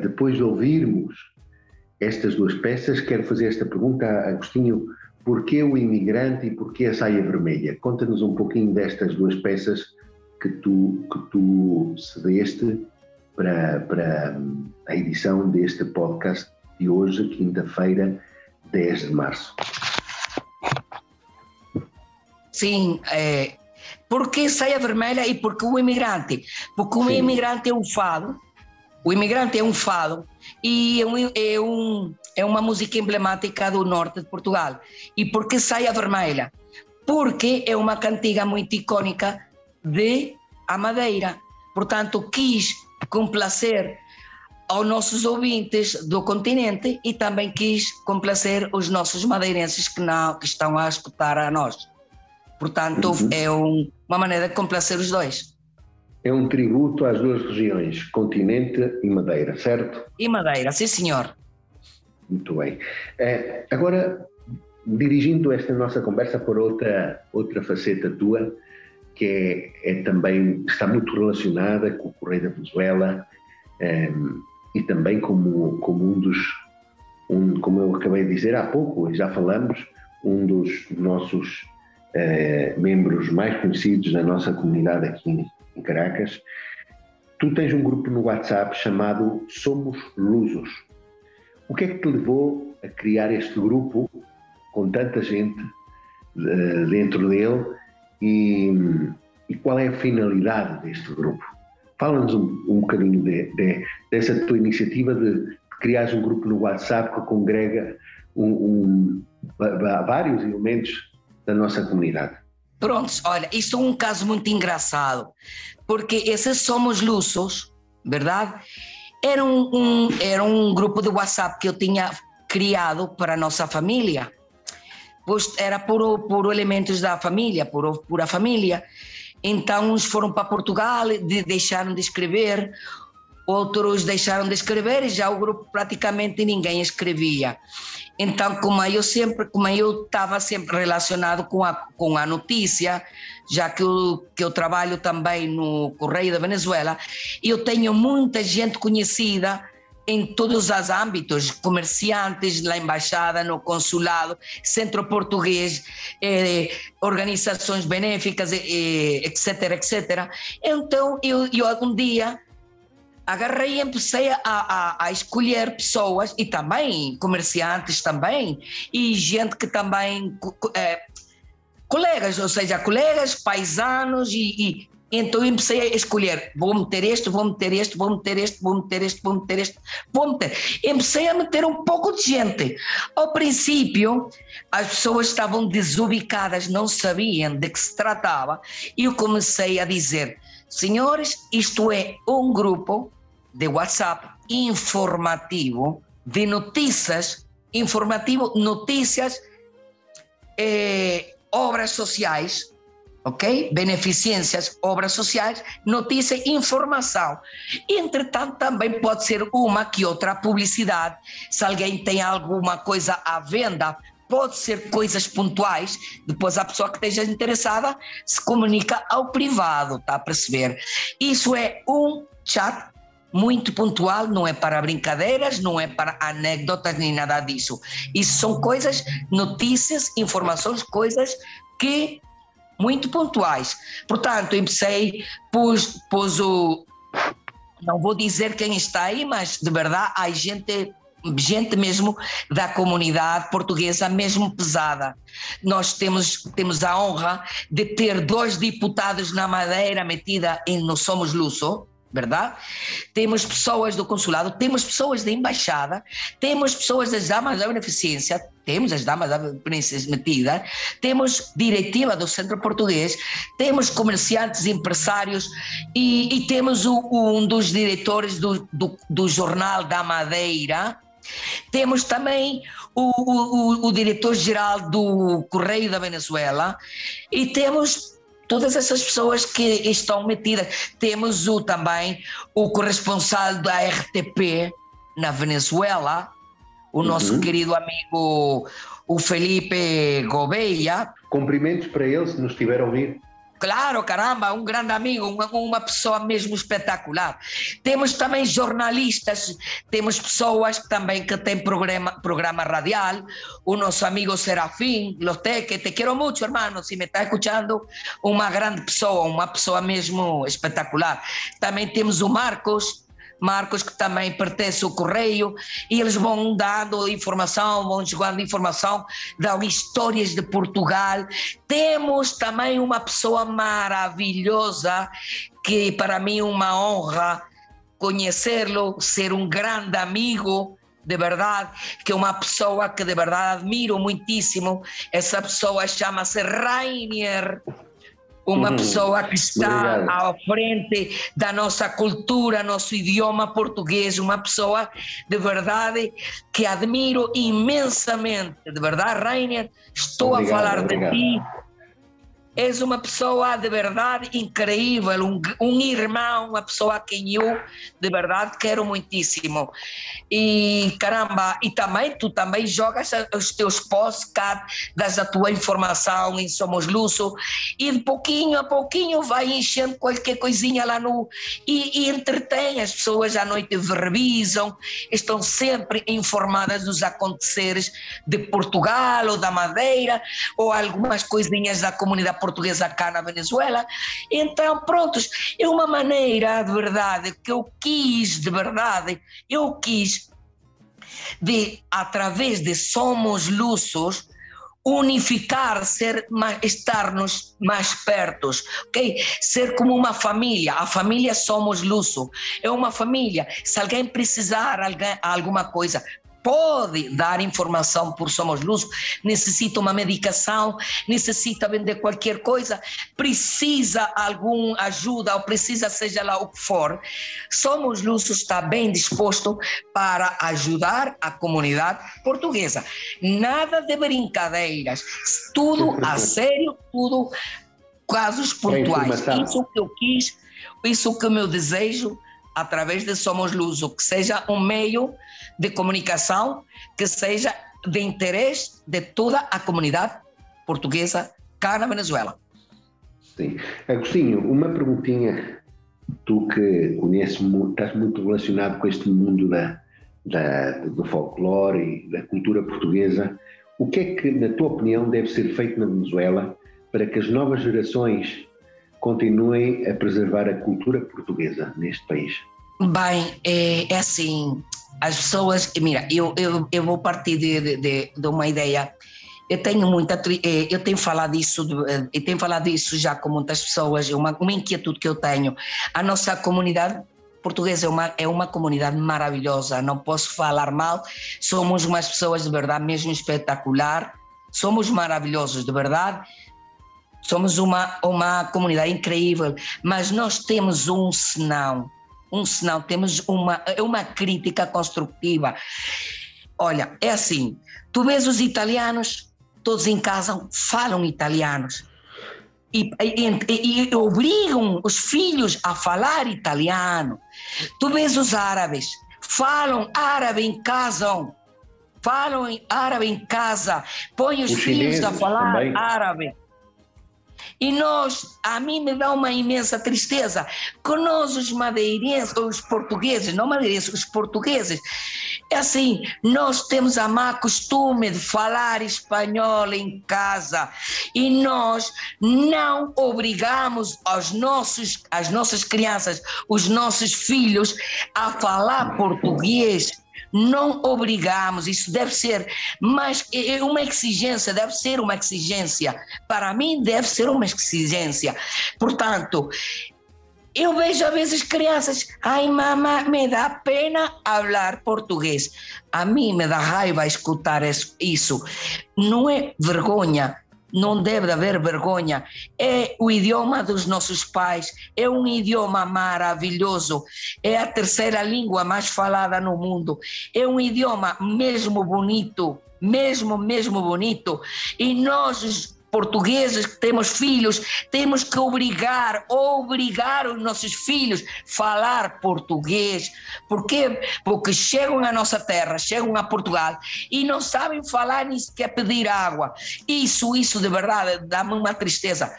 depois de ouvirmos estas duas peças, quero fazer esta pergunta a Agostinho: porquê o imigrante e porquê a saia vermelha? Conta-nos um pouquinho destas duas peças que tu, que tu cedeste para, para a edição deste podcast de hoje, quinta-feira, 10 de março. Sim, é, porque saia vermelha e porque o imigrante? Porque o Sim. imigrante é um fado o Imigrante é um fado e é, um, é, um, é uma música emblemática do norte de Portugal. E por que Saia Vermelha? Porque é uma cantiga muito icónica de a Madeira. Portanto, quis complacer aos nossos ouvintes do continente e também quis complacer os nossos madeirenses que, não, que estão a escutar a nós. Portanto, uhum. é um, uma maneira de complacer os dois é um tributo às duas regiões, continente e Madeira, certo? E Madeira, sim senhor. Muito bem. É, agora, dirigindo esta nossa conversa por outra, outra faceta tua, que é, é também, está muito relacionada com o Correio da Venezuela é, e também como, como um dos, um, como eu acabei de dizer há pouco, e já falamos, um dos nossos é, membros mais conhecidos na nossa comunidade aqui em Caracas, tu tens um grupo no WhatsApp chamado Somos Lusos. O que é que te levou a criar este grupo com tanta gente uh, dentro dele e, e, qual é a finalidade deste grupo? Fala-nos um, um bocadinho de, de, dessa tua iniciativa de, de criar um grupo no WhatsApp que congrega um, um, vários elementos da nossa comunidade. Prontos, olha, isso é um caso muito engraçado, porque esses Somos Lusos, verdade? Era um, um, era um grupo de WhatsApp que eu tinha criado para a nossa família, pois era por, por elementos da família, por, por a família. Então, uns foram para Portugal, de, deixaram de escrever, outros deixaram de escrever e já o grupo praticamente ninguém escrevia. Então, como eu sempre, como eu estava sempre relacionado com a, com a notícia, já que eu, que eu trabalho também no Correio da Venezuela, eu tenho muita gente conhecida em todos os âmbitos, comerciantes na embaixada, no consulado, centro português, eh, organizações benéficas, eh, etc, etc. Então, eu, eu algum dia agarrei e comecei a, a, a, escolher pessoas e também comerciantes também e gente que também é, colegas, ou seja, colegas, paisanos e, e então comecei a escolher, vou meter este, vou meter este, vou meter este, vou meter este, vou meter este, vou meter. Comecei a meter um pouco de gente. Ao princípio, as pessoas estavam desubicadas, não sabiam de que se tratava, e eu comecei a dizer, senhores, isto é um grupo de WhatsApp informativo de notícias, informativo, notícias, eh, obras sociais, ok? Beneficências, obras sociais, notícia informação. Entretanto, também pode ser uma que outra publicidade. Se alguém tem alguma coisa à venda, pode ser coisas pontuais, depois a pessoa que esteja interessada se comunica ao privado, tá a perceber? Isso é um chat muito pontual, não é para brincadeiras, não é para anedotas nem nada disso. Isso são coisas, notícias, informações, coisas que muito pontuais. Portanto, comecei, pus, pus o. Não vou dizer quem está aí, mas de verdade há gente gente mesmo da comunidade portuguesa mesmo pesada. Nós temos, temos a honra de ter dois deputados na Madeira metida em No Somos Luso, verdade? Temos pessoas do consulado, temos pessoas da embaixada, temos pessoas das damas da beneficência, temos as damas da beneficência metida, temos diretiva do Centro Português, temos comerciantes, empresários e, e temos o, um dos diretores do, do, do Jornal da Madeira, temos também o, o, o diretor-geral do Correio da Venezuela e temos todas essas pessoas que estão metidas. Temos o, também o corresponsal da RTP na Venezuela, o nosso uhum. querido amigo o Felipe Gouveia. Cumprimentos para ele, se nos estiver a ouvir. Claro, caramba, um grande amigo, uma, uma pessoa mesmo espetacular. Temos também jornalistas, temos pessoas também que têm programa, programa radial. O nosso amigo Serafim Loteque, te quero muito, hermano, se me está escutando, uma grande pessoa, uma pessoa mesmo espetacular. Também temos o Marcos, Marcos, que também pertence ao Correio, e eles vão dando informação, vão jogando informação, dão histórias de Portugal. Temos também uma pessoa maravilhosa, que para mim é uma honra conhecê-lo, ser um grande amigo, de verdade, que é uma pessoa que de verdade admiro muitíssimo. Essa pessoa chama-se Rainier uma uhum. pessoa que está Obrigado. à frente da nossa cultura, nosso idioma português, uma pessoa de verdade que admiro imensamente, de verdade, Rainer, estou Obrigado. a falar Obrigado. de ti és uma pessoa de verdade incrível, um, um irmão, uma pessoa a quem eu de verdade quero muitíssimo. E caramba, e também tu também jogas os teus podcasts, das a tua informação em Somos Luso, e de pouquinho a pouquinho vai enchendo qualquer coisinha lá no. E, e entretém as pessoas à noite, revisam, estão sempre informadas dos aconteceres de Portugal ou da Madeira, ou algumas coisinhas da comunidade portuguesa portuguesa cá na Venezuela. Então, prontos, é uma maneira de verdade que eu quis, de verdade, eu quis de, através de Somos Lusos, unificar, ser estarmos mais perto, ok? Ser como uma família. A família somos luso. É uma família. Se alguém precisar alguém, alguma coisa, pode dar informação por Somos Luz, necessita uma medicação, necessita vender qualquer coisa, precisa alguma ajuda ou precisa seja lá o que for, Somos Luz está bem disposto para ajudar a comunidade portuguesa. Nada de brincadeiras, tudo a sério, tudo casos pontuais. Isso que eu quis, isso que o meu desejo, através de Somos Luso, que seja um meio de comunicação que seja de interesse de toda a comunidade portuguesa cá na Venezuela. Sim. Agostinho, uma perguntinha. Tu que conheces, estás muito relacionado com este mundo da, da, do folclore e da cultura portuguesa, o que é que, na tua opinião, deve ser feito na Venezuela para que as novas gerações continuem a preservar a cultura portuguesa neste país? Bem, é, é assim, as pessoas, mira, eu, eu, eu vou partir de, de, de uma ideia. Eu tenho muita eh, eu tenho falado isso eh, eu tenho falado isso já com muitas pessoas é uma, uma inquietude que eu tenho. A nossa comunidade portuguesa é uma é uma comunidade maravilhosa não posso falar mal somos umas pessoas de verdade mesmo espetacular somos maravilhosos de verdade somos uma uma comunidade incrível mas nós temos um senão um senão temos uma é uma crítica construtiva olha é assim tu vês os italianos todos em casa falam italianos. E, e, e, obrigam os filhos a falar italiano. Tu vês os árabes, falam árabe em casa, falam árabe em casa, põe os, os filhos a falar também. árabe. E nós, a mim me dá uma imensa tristeza, que nós, os madeirenses, os portugueses, não madeirenses, os portugueses, é assim, nós temos a má costume de falar espanhol em casa e nós não obrigamos aos nossos, as nossas crianças, os nossos filhos a falar português não obrigamos, isso deve ser, mas é, uma exigência, deve ser uma exigência. Para mim, deve ser uma exigência. Portanto, eu vejo às vezes crianças, ai mamãe, me dá pena falar português. A mim me dá raiva escutar isso. Não é vergonha, não deve haver vergonha. É o idioma dos nossos pais, é um idioma maravilhoso, é a terceira língua mais falada no mundo, é um idioma mesmo bonito, mesmo, mesmo bonito. E nós, portugueses que temos filhos, temos que obrigar, obrigar os nossos filhos a falar português. Por quê? Porque chegam à nossa terra, chegam a Portugal e não sabem falar nem sequer pedir água. Isso, isso de verdade dá-me uma tristeza.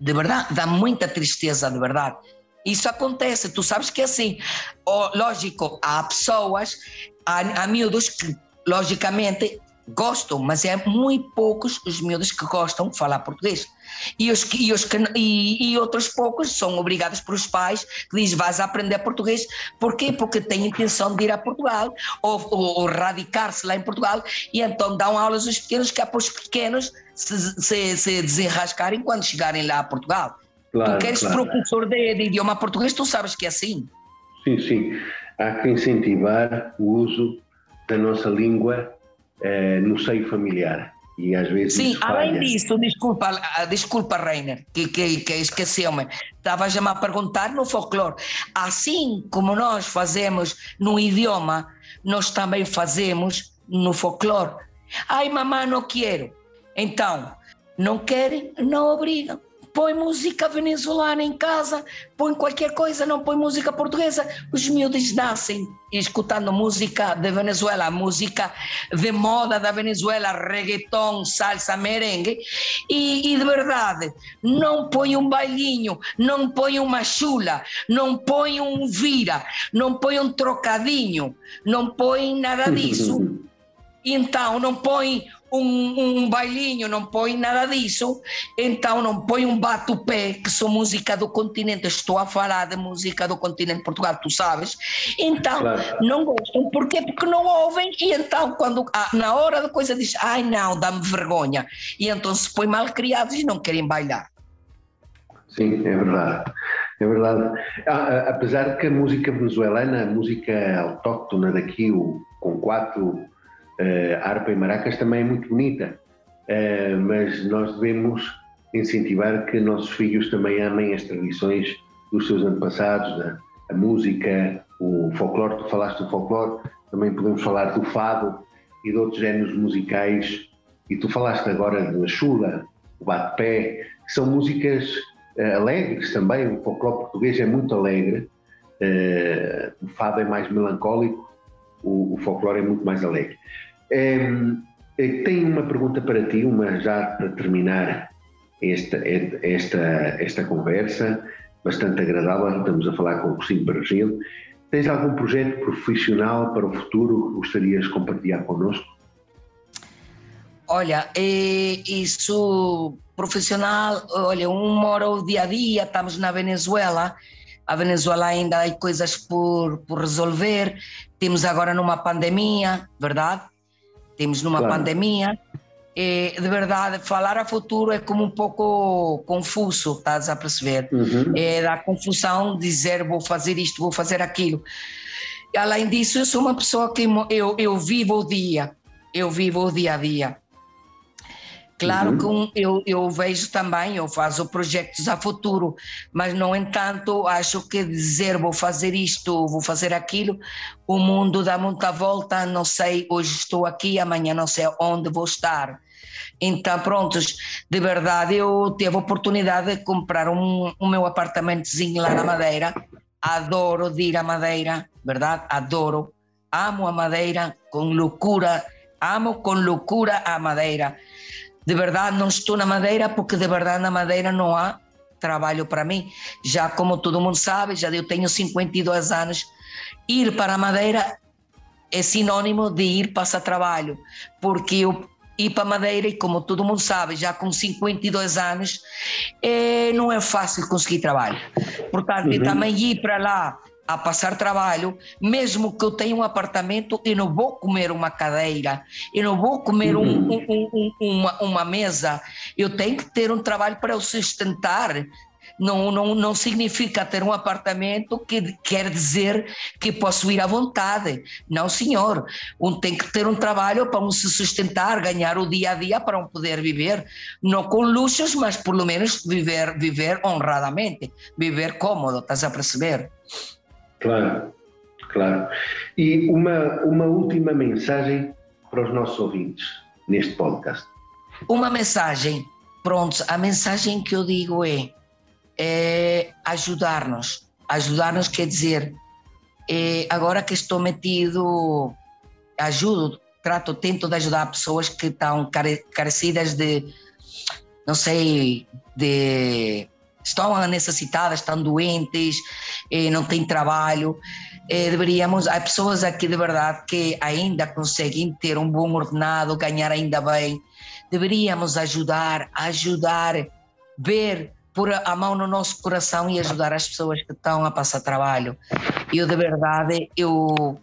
De verdade, dá muita tristeza, de verdade. Isso acontece, tu sabes que é assim, oh, lógico, há pessoas, há, há miúdos que, logicamente, gostam, mas é muito poucos os miúdos que gostam de falar português. E, os, e, os, e, e outros poucos são obrigados pelos pais que dizem vais aprender português. Porquê? Porque têm intenção de ir a Portugal ou, ou, ou radicar-se lá em Portugal e então dão aulas aos pequenos que é para os pequenos se, se, se desenrascarem quando chegarem lá a Portugal. Claro, tu queres claro. professor de, de idioma português, tu sabes que é assim. Sim, sim. Há que incentivar o uso da nossa língua eh, no seio familiar. E às vezes Sim, além disso, desculpa, ah, desculpa Reiner, que, que, que esqueceu-me. Estava já a perguntar no folclore. Assim como nós fazemos no idioma, nós também fazemos no folclore. Ai, mamãe, não quero. Então, não querem, não obrigam põe música venezuelana em casa, põe qualquer coisa, não põe música portuguesa. Os miúdos nascem escutando música de Venezuela, música de moda da Venezuela, reggaeton, salsa, merengue, e, e de verdade, não põe um bailinho, não põe uma chula, não põe um vira, não põe um trocadinho, não põe nada disso. Então, não põe um, um bailinho, não põe nada disso, então não põe um bate-pé, que são música do continente, estou a falar de música do continente Portugal, tu sabes, então claro. não gostam, porquê? Porque não ouvem, e então quando na hora da coisa diz, ai não, dá-me vergonha, e então se põe mal criados e não querem bailar. Sim, é verdade. É verdade. Apesar de que a música venezuelana, a música autóctona daqui, o, com quatro Uh, harpa e maracas também é muito bonita, uh, mas nós devemos incentivar que nossos filhos também amem as tradições dos seus antepassados, a, a música, o folclore. Tu falaste do folclore, também podemos falar do fado e de outros géneros musicais. E tu falaste agora da chula, o bate-pé, que são músicas uh, alegres também, o folclore português é muito alegre, o fado é mais melancólico, o, o folclore é muito mais alegre. Um, tenho uma pergunta para ti, uma já para terminar esta, esta, esta conversa, bastante agradável, estamos a falar com o Cristina Bargil. Tens algum projeto profissional para o futuro que gostarias de compartilhar connosco? Olha, é, isso profissional, olha, um mora o dia a dia, estamos na Venezuela, a Venezuela ainda há coisas por, por resolver, temos agora numa pandemia, verdade? Temos numa claro. pandemia, e, de verdade, falar a futuro é como um pouco confuso, estás a perceber? Uhum. É da confusão dizer vou fazer isto, vou fazer aquilo. Além disso, eu sou uma pessoa que eu, eu vivo o dia, eu vivo o dia a dia. Claro uhum. que eu, eu vejo também, eu faço projetos a futuro, mas, no entanto, acho que dizer vou fazer isto, vou fazer aquilo, o mundo dá muita volta, não sei, hoje estou aqui, amanhã não sei onde vou estar. Então, prontos, de verdade, eu tive a oportunidade de comprar um, um meu apartamentozinho lá na Madeira. Adoro de ir à Madeira, verdade? Adoro. Amo a Madeira com loucura, amo com loucura a Madeira de verdade não estou na Madeira porque de verdade na Madeira não há trabalho para mim. Já como todo mundo sabe, já eu tenho 52 anos, ir para a Madeira é sinônimo de ir passar trabalho, porque eu ir para a Madeira e como todo mundo sabe, já com 52 anos, é, não é fácil conseguir trabalho. Portanto, uhum. também ir para lá a passar trabalho, mesmo que eu tenha um apartamento, eu não vou comer uma cadeira, eu não vou comer um, um, um, uma, uma mesa, eu tenho que ter um trabalho para eu sustentar. Não, não, não significa ter um apartamento que quer dizer que posso ir à vontade. Não, senhor. Um tem que ter um trabalho para um se sustentar, ganhar o dia a dia para um poder viver, não com luxos, mas pelo menos viver, viver honradamente, viver cômodo, estás a perceber? Claro, claro. E uma, uma última mensagem para os nossos ouvintes neste podcast. Uma mensagem, pronto, a mensagem que eu digo é, é ajudar-nos. Ajudar-nos quer dizer, é, agora que estou metido, ajudo, trato, tento de ajudar pessoas que estão carecidas de, não sei, de estão necessitadas, estão doentes, eh, não têm trabalho. Eh, deveríamos, há pessoas aqui de verdade que ainda conseguem ter um bom ordenado, ganhar ainda bem. Deveríamos ajudar, ajudar, ver, pôr a mão no nosso coração e ajudar as pessoas que estão a passar trabalho. Eu, de verdade, eu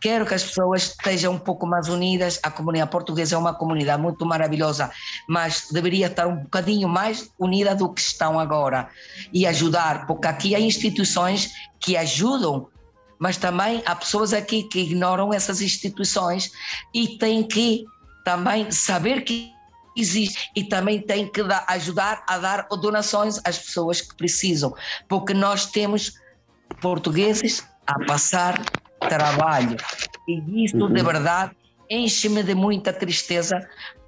Quero que as pessoas estejam um pouco mais unidas. A comunidade portuguesa é uma comunidade muito maravilhosa, mas deveria estar um bocadinho mais unida do que estão agora e ajudar, porque aqui há instituições que ajudam, mas também há pessoas aqui que ignoram essas instituições e têm que também saber que existe e também tem que dar, ajudar a dar donações às pessoas que precisam, porque nós temos portugueses a passar trabalho. E isso, uhum. de verdade, enche-me de muita tristeza,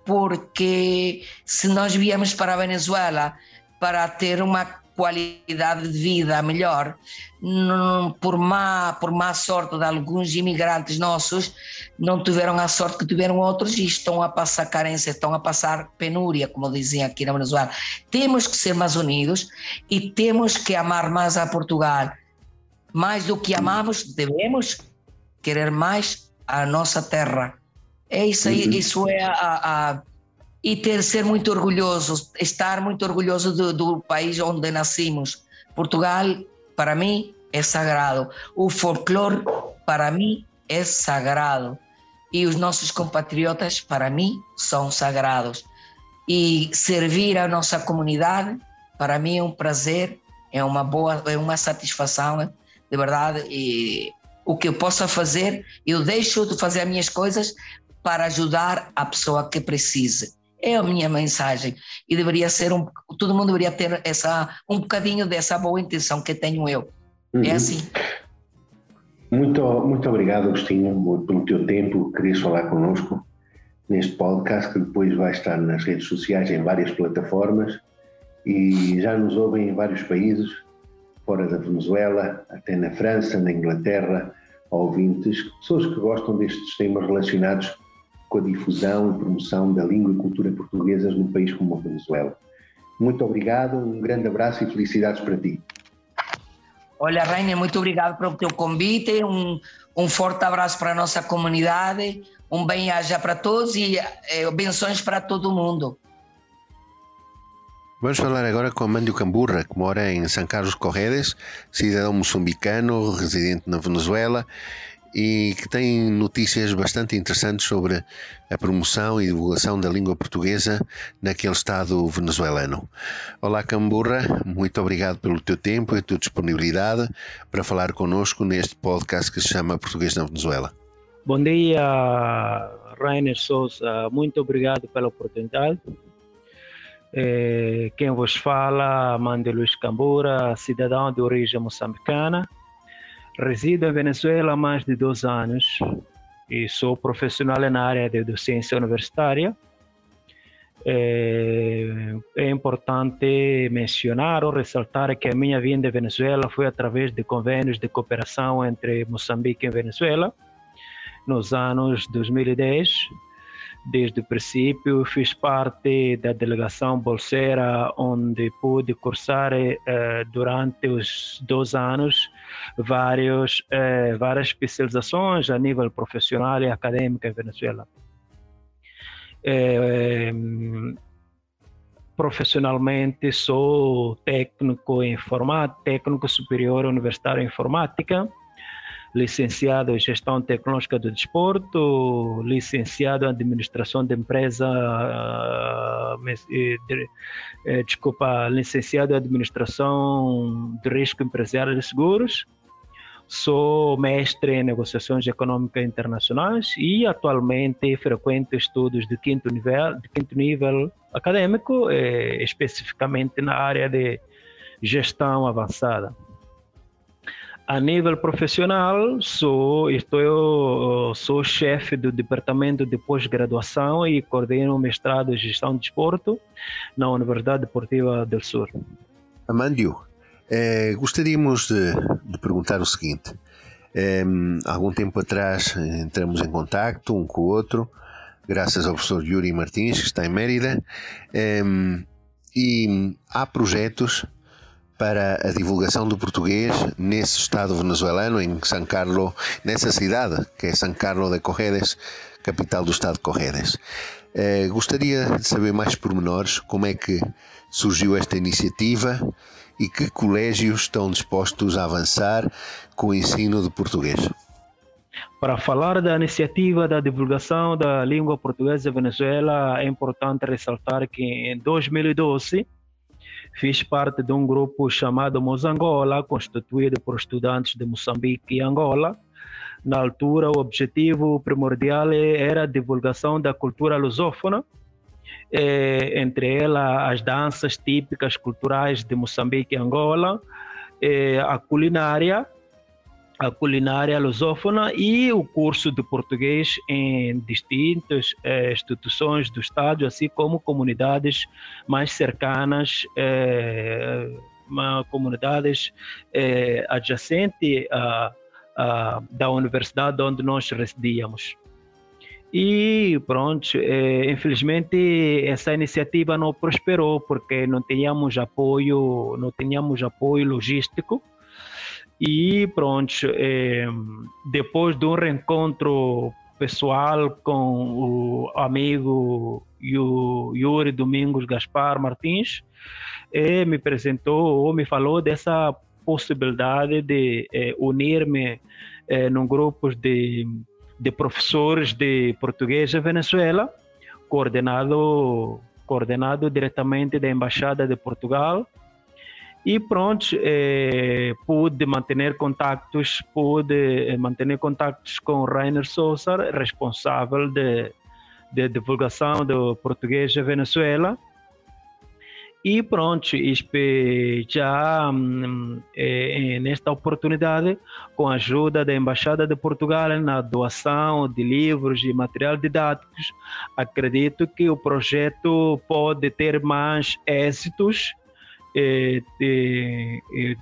porque se nós viemos para a Venezuela para ter uma qualidade de vida melhor, não, por, má, por má sorte de alguns imigrantes nossos, não tiveram a sorte que tiveram outros e estão a passar carência, estão a passar penúria, como dizem aqui na Venezuela. Temos que ser mais unidos e temos que amar mais a Portugal mais do que amamos, devemos querer mais a nossa terra. É isso aí, uhum. isso é a, a, e ter ser muito orgulhoso, estar muito orgulhoso do, do país onde nascemos. Portugal, para mim, é sagrado. O folclore, para mim, é sagrado. E os nossos compatriotas, para mim, são sagrados. E servir a nossa comunidade, para mim, é um prazer, é uma boa, é uma satisfação de verdade, e o que eu possa fazer, eu deixo de fazer as minhas coisas para ajudar a pessoa que precise. É a minha mensagem e deveria ser um, todo mundo deveria ter essa um bocadinho dessa boa intenção que tenho eu. É uhum. É assim. Muito, muito obrigado, Agostinho, pelo teu tempo, querias falar connosco neste podcast que depois vai estar nas redes sociais em várias plataformas e já nos ouvem em vários países, fora da Venezuela, até na França, na Inglaterra, ouvintes, pessoas que gostam destes temas relacionados com a difusão e promoção da língua e cultura portuguesas num país como a Venezuela. Muito obrigado, um grande abraço e felicidades para ti. Olha, Rainer, muito obrigado pelo teu convite, um, um forte abraço para a nossa comunidade, um bem-aja para todos e eh, benções para todo mundo. Vamos falar agora com Amandio Camburra, que mora em São Carlos Corredes, cidadão moçambicano, residente na Venezuela e que tem notícias bastante interessantes sobre a promoção e divulgação da língua portuguesa naquele estado venezuelano. Olá Camburra, muito obrigado pelo teu tempo e a tua disponibilidade para falar connosco neste podcast que se chama Português na Venezuela. Bom dia, Rainer Souza, muito obrigado pela oportunidade. É, quem vos fala, Mande Luiz Cambura, cidadão de origem moçambicana. Resido em Venezuela há mais de dois anos e sou profissional na área de docência universitária. É, é, importante mencionar ou ressaltar que a minha vinda à Venezuela foi através de convênios de cooperação entre Moçambique e Venezuela nos anos 2010 Desde o princípio fiz parte da delegação bolseira, onde pude cursar eh, durante os dois anos vários, eh, várias especializações a nível profissional e acadêmico em Venezuela. Eh, profissionalmente sou técnico em informática, técnico superior universitário em informática licenciado em Gestão Tecnológica do Desporto, licenciado em Administração de Empresa, uh, desculpa, licenciado em Administração de Risco Empresarial de Seguros. Sou mestre em negociações econômicas internacionais e atualmente frequento estudos de quinto nível, de quinto nível acadêmico, eh, especificamente na área de gestão avançada. A nível profissional, sou estou sou chefe do departamento de pós-graduação e coordeno o mestrado em gestão de esporte na Universidade Deportiva do Sul. Amandio, eh, gostaríamos de, de, perguntar o seguinte: eh, algum tempo atrás entramos em contato um com o outro, graças ao professor Yuri Martins que está em Mérida, eh, e há projetos para a divulgação do português nesse estado venezuelano, em San Carlos, nessa cidade, que é San Carlos de Corredes, capital do estado de Corredes. Eh, gostaria de saber mais pormenores como é que surgiu esta iniciativa e que colégios estão dispostos a avançar com o ensino de português. Para falar da iniciativa da divulgação da língua portuguesa Venezuela, é importante ressaltar que em 2012 Fiz parte de um grupo chamado Mozangola, constituído por estudantes de Moçambique e Angola. Na altura, o objetivo primordial era a divulgação da cultura lusófona, eh, entre elas as danças típicas culturais de Moçambique e Angola, eh, a culinária culinária lusófona e o curso de português em distintas eh, instituições do Estado, assim como comunidades mais cercanas, eh, comunidades eh, adjacentes à, da universidade onde nós residíamos. E pronto, infelizmente essa iniciativa não prosperou porque não tínhamos apoio, não tínhamos apoio logístico e pronto, é, depois de um reencontro pessoal com o amigo Yuri Domingos Gaspar Martins, é, me apresentou ou me falou dessa possibilidade de é, unir-me é, num grupo de, de professores de português em Venezuela, coordenado, coordenado diretamente da Embaixada de Portugal, e pronto, eh, pude manter contatos, pude eh, manter contatos com Rainer Sousa, responsável de, de divulgação do português em Venezuela. E pronto, já hum, eh, nesta oportunidade, com a ajuda da Embaixada de Portugal na doação de livros e material didáticos, acredito que o projeto pode ter mais êxitos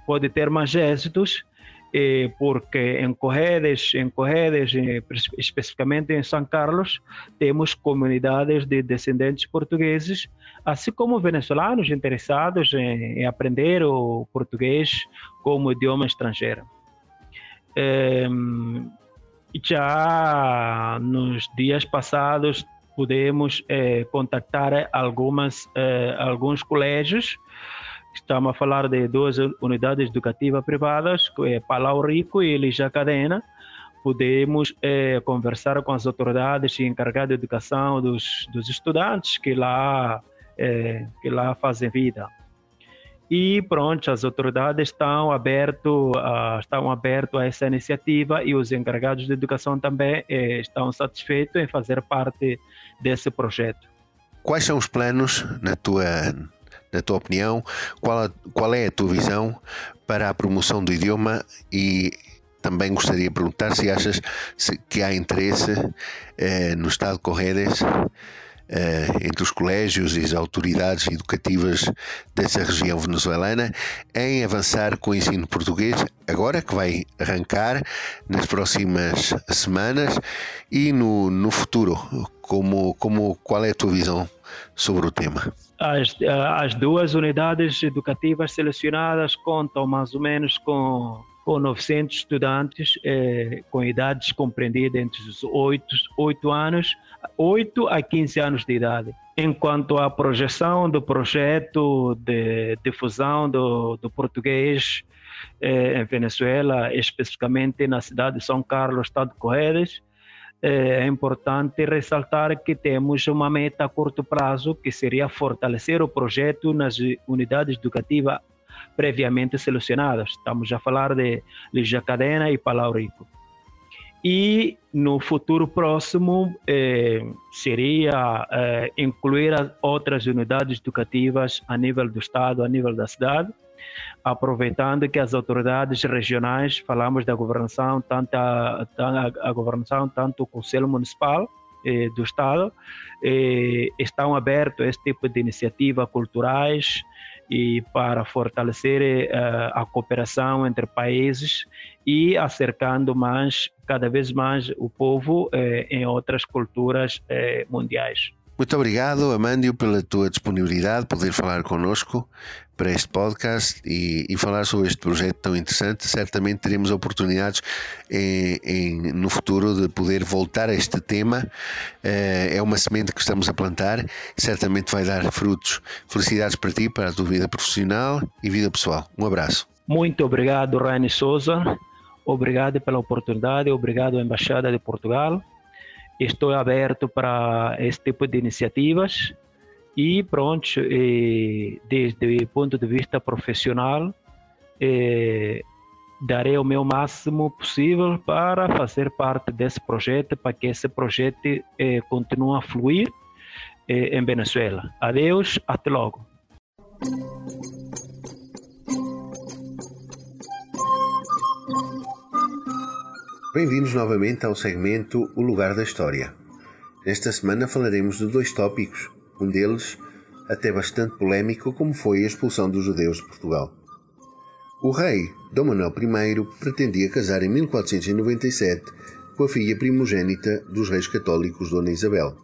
pode ter mais êxitos eh, porque em Corredes, em Corredes, eh, especificamente em São Carlos, temos comunidades de descendentes portugueses, assim como venezuelanos interessados em, aprender o português como idioma estrangeiro. Eh, já nos dias passados pudemos eh, contactar algumas, eh, alguns colégios Estamos a falar de duas unidades educativas privadas, é Palau Rico e Elija Cadena. Podemos é, conversar com as autoridades e encarregados de educação dos, dos estudantes que lá, é, que lá fazem vida. E pronto, as autoridades estão aberto, uh, estão abertos a essa iniciativa e os encarregados de educação também eh, estão satisfeitos em fazer parte desse projeto. Quais são os planos na tua na tua opinião, qual, a, qual é a tua visão para a promoção do idioma e também gostaria de perguntar se achas que há interesse eh, no Estado de Corredes eh, entre os colégios e as autoridades educativas dessa região venezuelana em avançar com o ensino português, agora que vai arrancar nas próximas semanas e no, no futuro. Como, como, qual é a tua visão sobre o tema? As, as duas unidades educativas selecionadas contam mais ou menos com, com 900 estudantes eh, com idades compreendidas entre os 8, 8 anos, 8 a 15 anos de idade. Enquanto a projeção do projeto de difusão do, do português eh, em Venezuela, especificamente na cidade de São Carlos, estado de Corredes, é importante ressaltar que temos uma meta a curto prazo, que seria fortalecer o projeto nas unidades educativas previamente selecionadas. Estamos a falar de Ligia Cadena e Palau Rico. E no futuro próximo eh, seria eh, incluir outras unidades educativas a nível do estado, a nível da cidade, aproveitando que as autoridades regionais, falamos da governação, tanto a, a, governação, tanto o Conselho Municipal eh, do Estado, eh, estão abertos a esse tipo de iniciativas culturais e para fortalecer eh, a cooperação entre países e acercando mais, cada vez mais, o povo em outras culturas mundiais. Muito obrigado, Amândio, pela tua disponibilidade, poder falar connosco para este podcast e, e, falar sobre este projeto tão interessante. Certamente teremos oportunidades em, em, no futuro de poder voltar a este tema. É, é uma semente que estamos a plantar, certamente vai dar frutos. Felicidades para ti, para a tua vida profissional e vida pessoal. Um abraço. Muito obrigado, Rani Souza. Obrigado pela oportunidade, obrigado à Embaixada de Portugal estou aberto para esse tipo de iniciativas e pronto, desde o ponto de vista profissional, darei o meu máximo possível para fazer parte desse projeto, para que esse projeto continue a fluir em Venezuela. Adeus, até logo. Bem-vindos novamente ao segmento O Lugar da História. Nesta semana falaremos de dois tópicos, um deles até bastante polémico, como foi a expulsão dos judeus de Portugal. O rei Dom Manuel I pretendia casar em 1497 com a filha primogênita dos reis católicos Dona Isabel.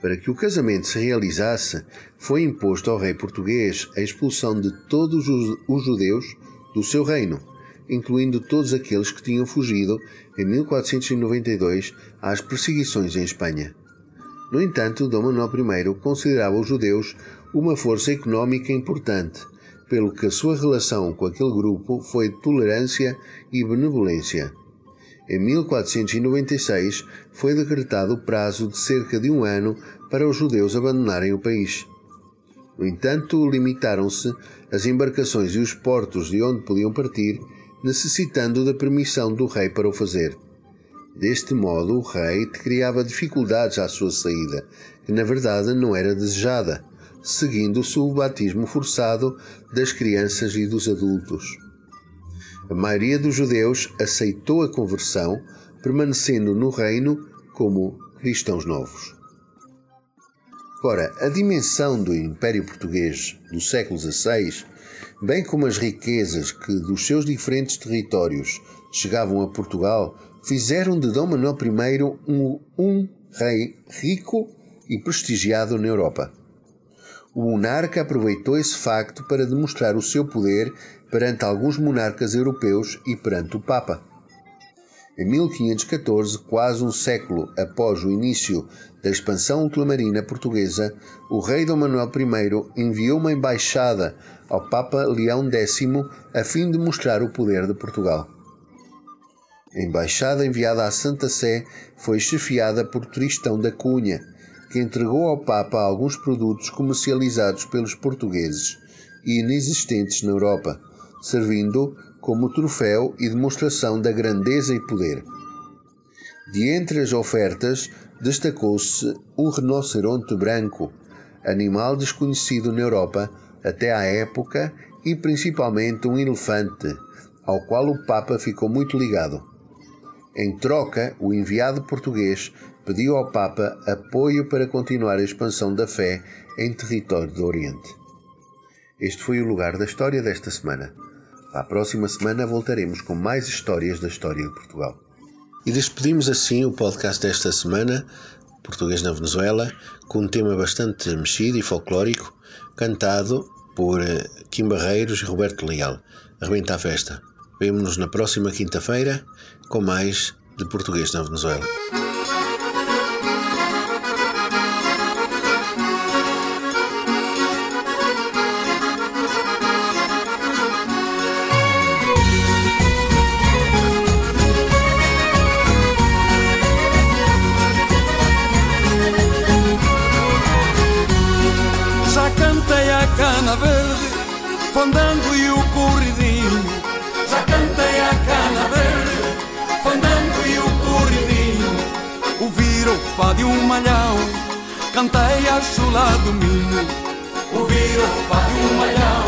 Para que o casamento se realizasse, foi imposto ao rei português a expulsão de todos os judeus do seu reino, incluindo todos aqueles que tinham fugido em 1492 às perseguições em Espanha. No entanto, Dom Manuel I considerava os judeus uma força económica importante, pelo que a sua relação com aquele grupo foi de tolerância e benevolência. Em 1496 foi decretado o prazo de cerca de um ano para os judeus abandonarem o país. No entanto, limitaram-se as embarcações e os portos de onde podiam partir necessitando da permissão do rei para o fazer. Deste modo, o rei criava dificuldades à sua saída, que na verdade não era desejada, seguindo-se o batismo forçado das crianças e dos adultos. A maioria dos judeus aceitou a conversão, permanecendo no reino como cristãos novos. Ora, a dimensão do Império Português do século XVI bem como as riquezas que dos seus diferentes territórios chegavam a Portugal, fizeram de Dom Manuel I um, um rei rico e prestigiado na Europa. O monarca aproveitou esse facto para demonstrar o seu poder perante alguns monarcas europeus e perante o Papa. Em 1514, quase um século após o início da expansão ultramarina portuguesa, o rei Dom Manuel I enviou uma embaixada ao Papa Leão X a fim de mostrar o poder de Portugal. A embaixada enviada à Santa Sé foi chefiada por Tristão da Cunha, que entregou ao Papa alguns produtos comercializados pelos portugueses e inexistentes na Europa, servindo como troféu e demonstração da grandeza e poder. De entre as ofertas, destacou-se um rinoceronte branco, animal desconhecido na Europa até à época, e principalmente um elefante, ao qual o Papa ficou muito ligado. Em troca, o enviado português pediu ao Papa apoio para continuar a expansão da fé em território do Oriente. Este foi o lugar da história desta semana. À próxima semana voltaremos com mais histórias da história de Portugal. E despedimos assim o podcast desta semana, Português na Venezuela, com um tema bastante mexido e folclórico, cantado por eh, Kim Barreiros e Roberto Leal. Arrebenta a festa. Vemo-nos na próxima quinta-feira com mais de Português na Venezuela. Fandango e o corridinho. Já cantei a cana verde, fandango e o corridinho. O fado de um malhão, cantei a chula do minho. O fado de um malhão,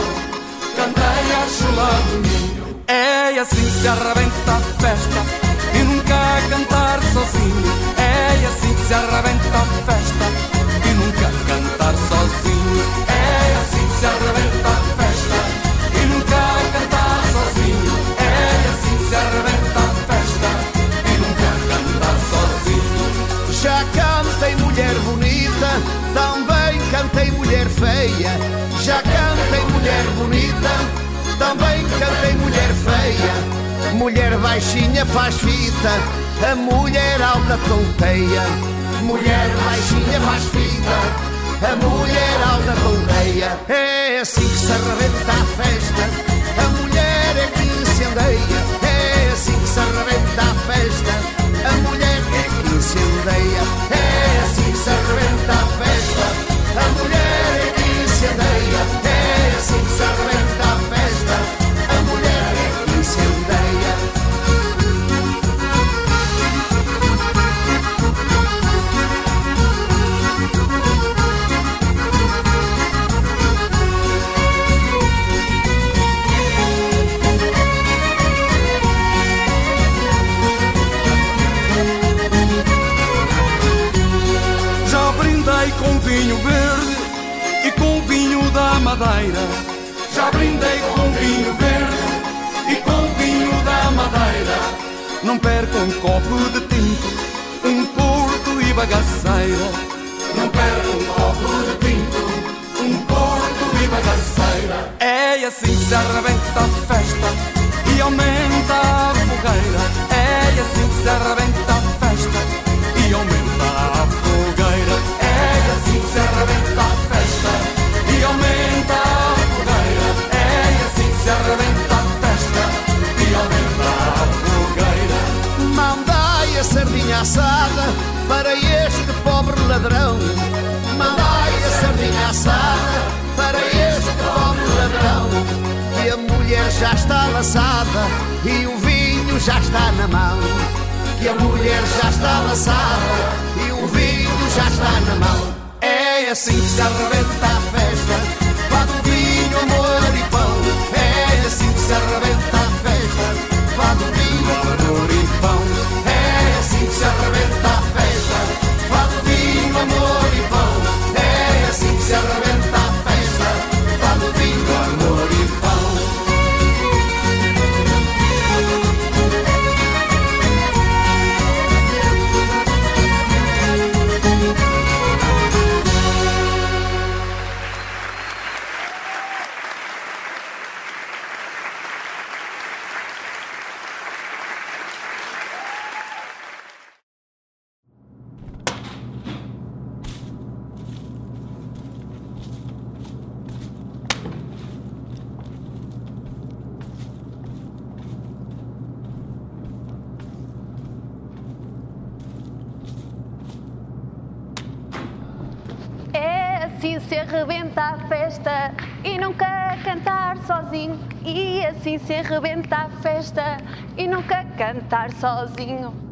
cantei a chula do minho. É assim se arrebenta a festa e nunca cantar sozinho. É assim que se arrebenta a festa e nunca cantar sozinho. É assim que se arrebenta a festa. se arrebenta a festa e nunca cantar sozinho. Já cantei mulher bonita, também cantei mulher feia. Já cantei mulher bonita, também cantei mulher feia. Mulher baixinha faz fita, a mulher alta tonteia. Mulher baixinha faz fita, a mulher alta tonteia. É assim que se arrebenta a festa, a mulher é que incendeia assim que se arrebenta a festa. A mulher é que incendeia, é assim que se arrebenta a festa. A mulher é que incendeia, é assim que se arrebenta Madeira. Já brindei com vinho verde e com vinho da Madeira. Não perco um copo de tinto, um porto e bagaceira. Não perco um copo de tinto, um porto e bagaceira. É assim que se arrebenta a festa e aumenta a fogueira. É assim que se arrebenta a festa e aumenta a fogueira se arrebenta a festa assada para este pobre ladrão. Mandai a sardinha assada para este pobre ladrão. E a mulher já está laçada e o vinho já está na mão. Que a mulher já está laçada e o vinho já está na mão. É assim que se arrebenta a festa Fado, vinho, amor e pão É assim que se arrebenta a festa Fado, vinho, amor e pão assim se arrebenta a festa e nunca cantar sozinho.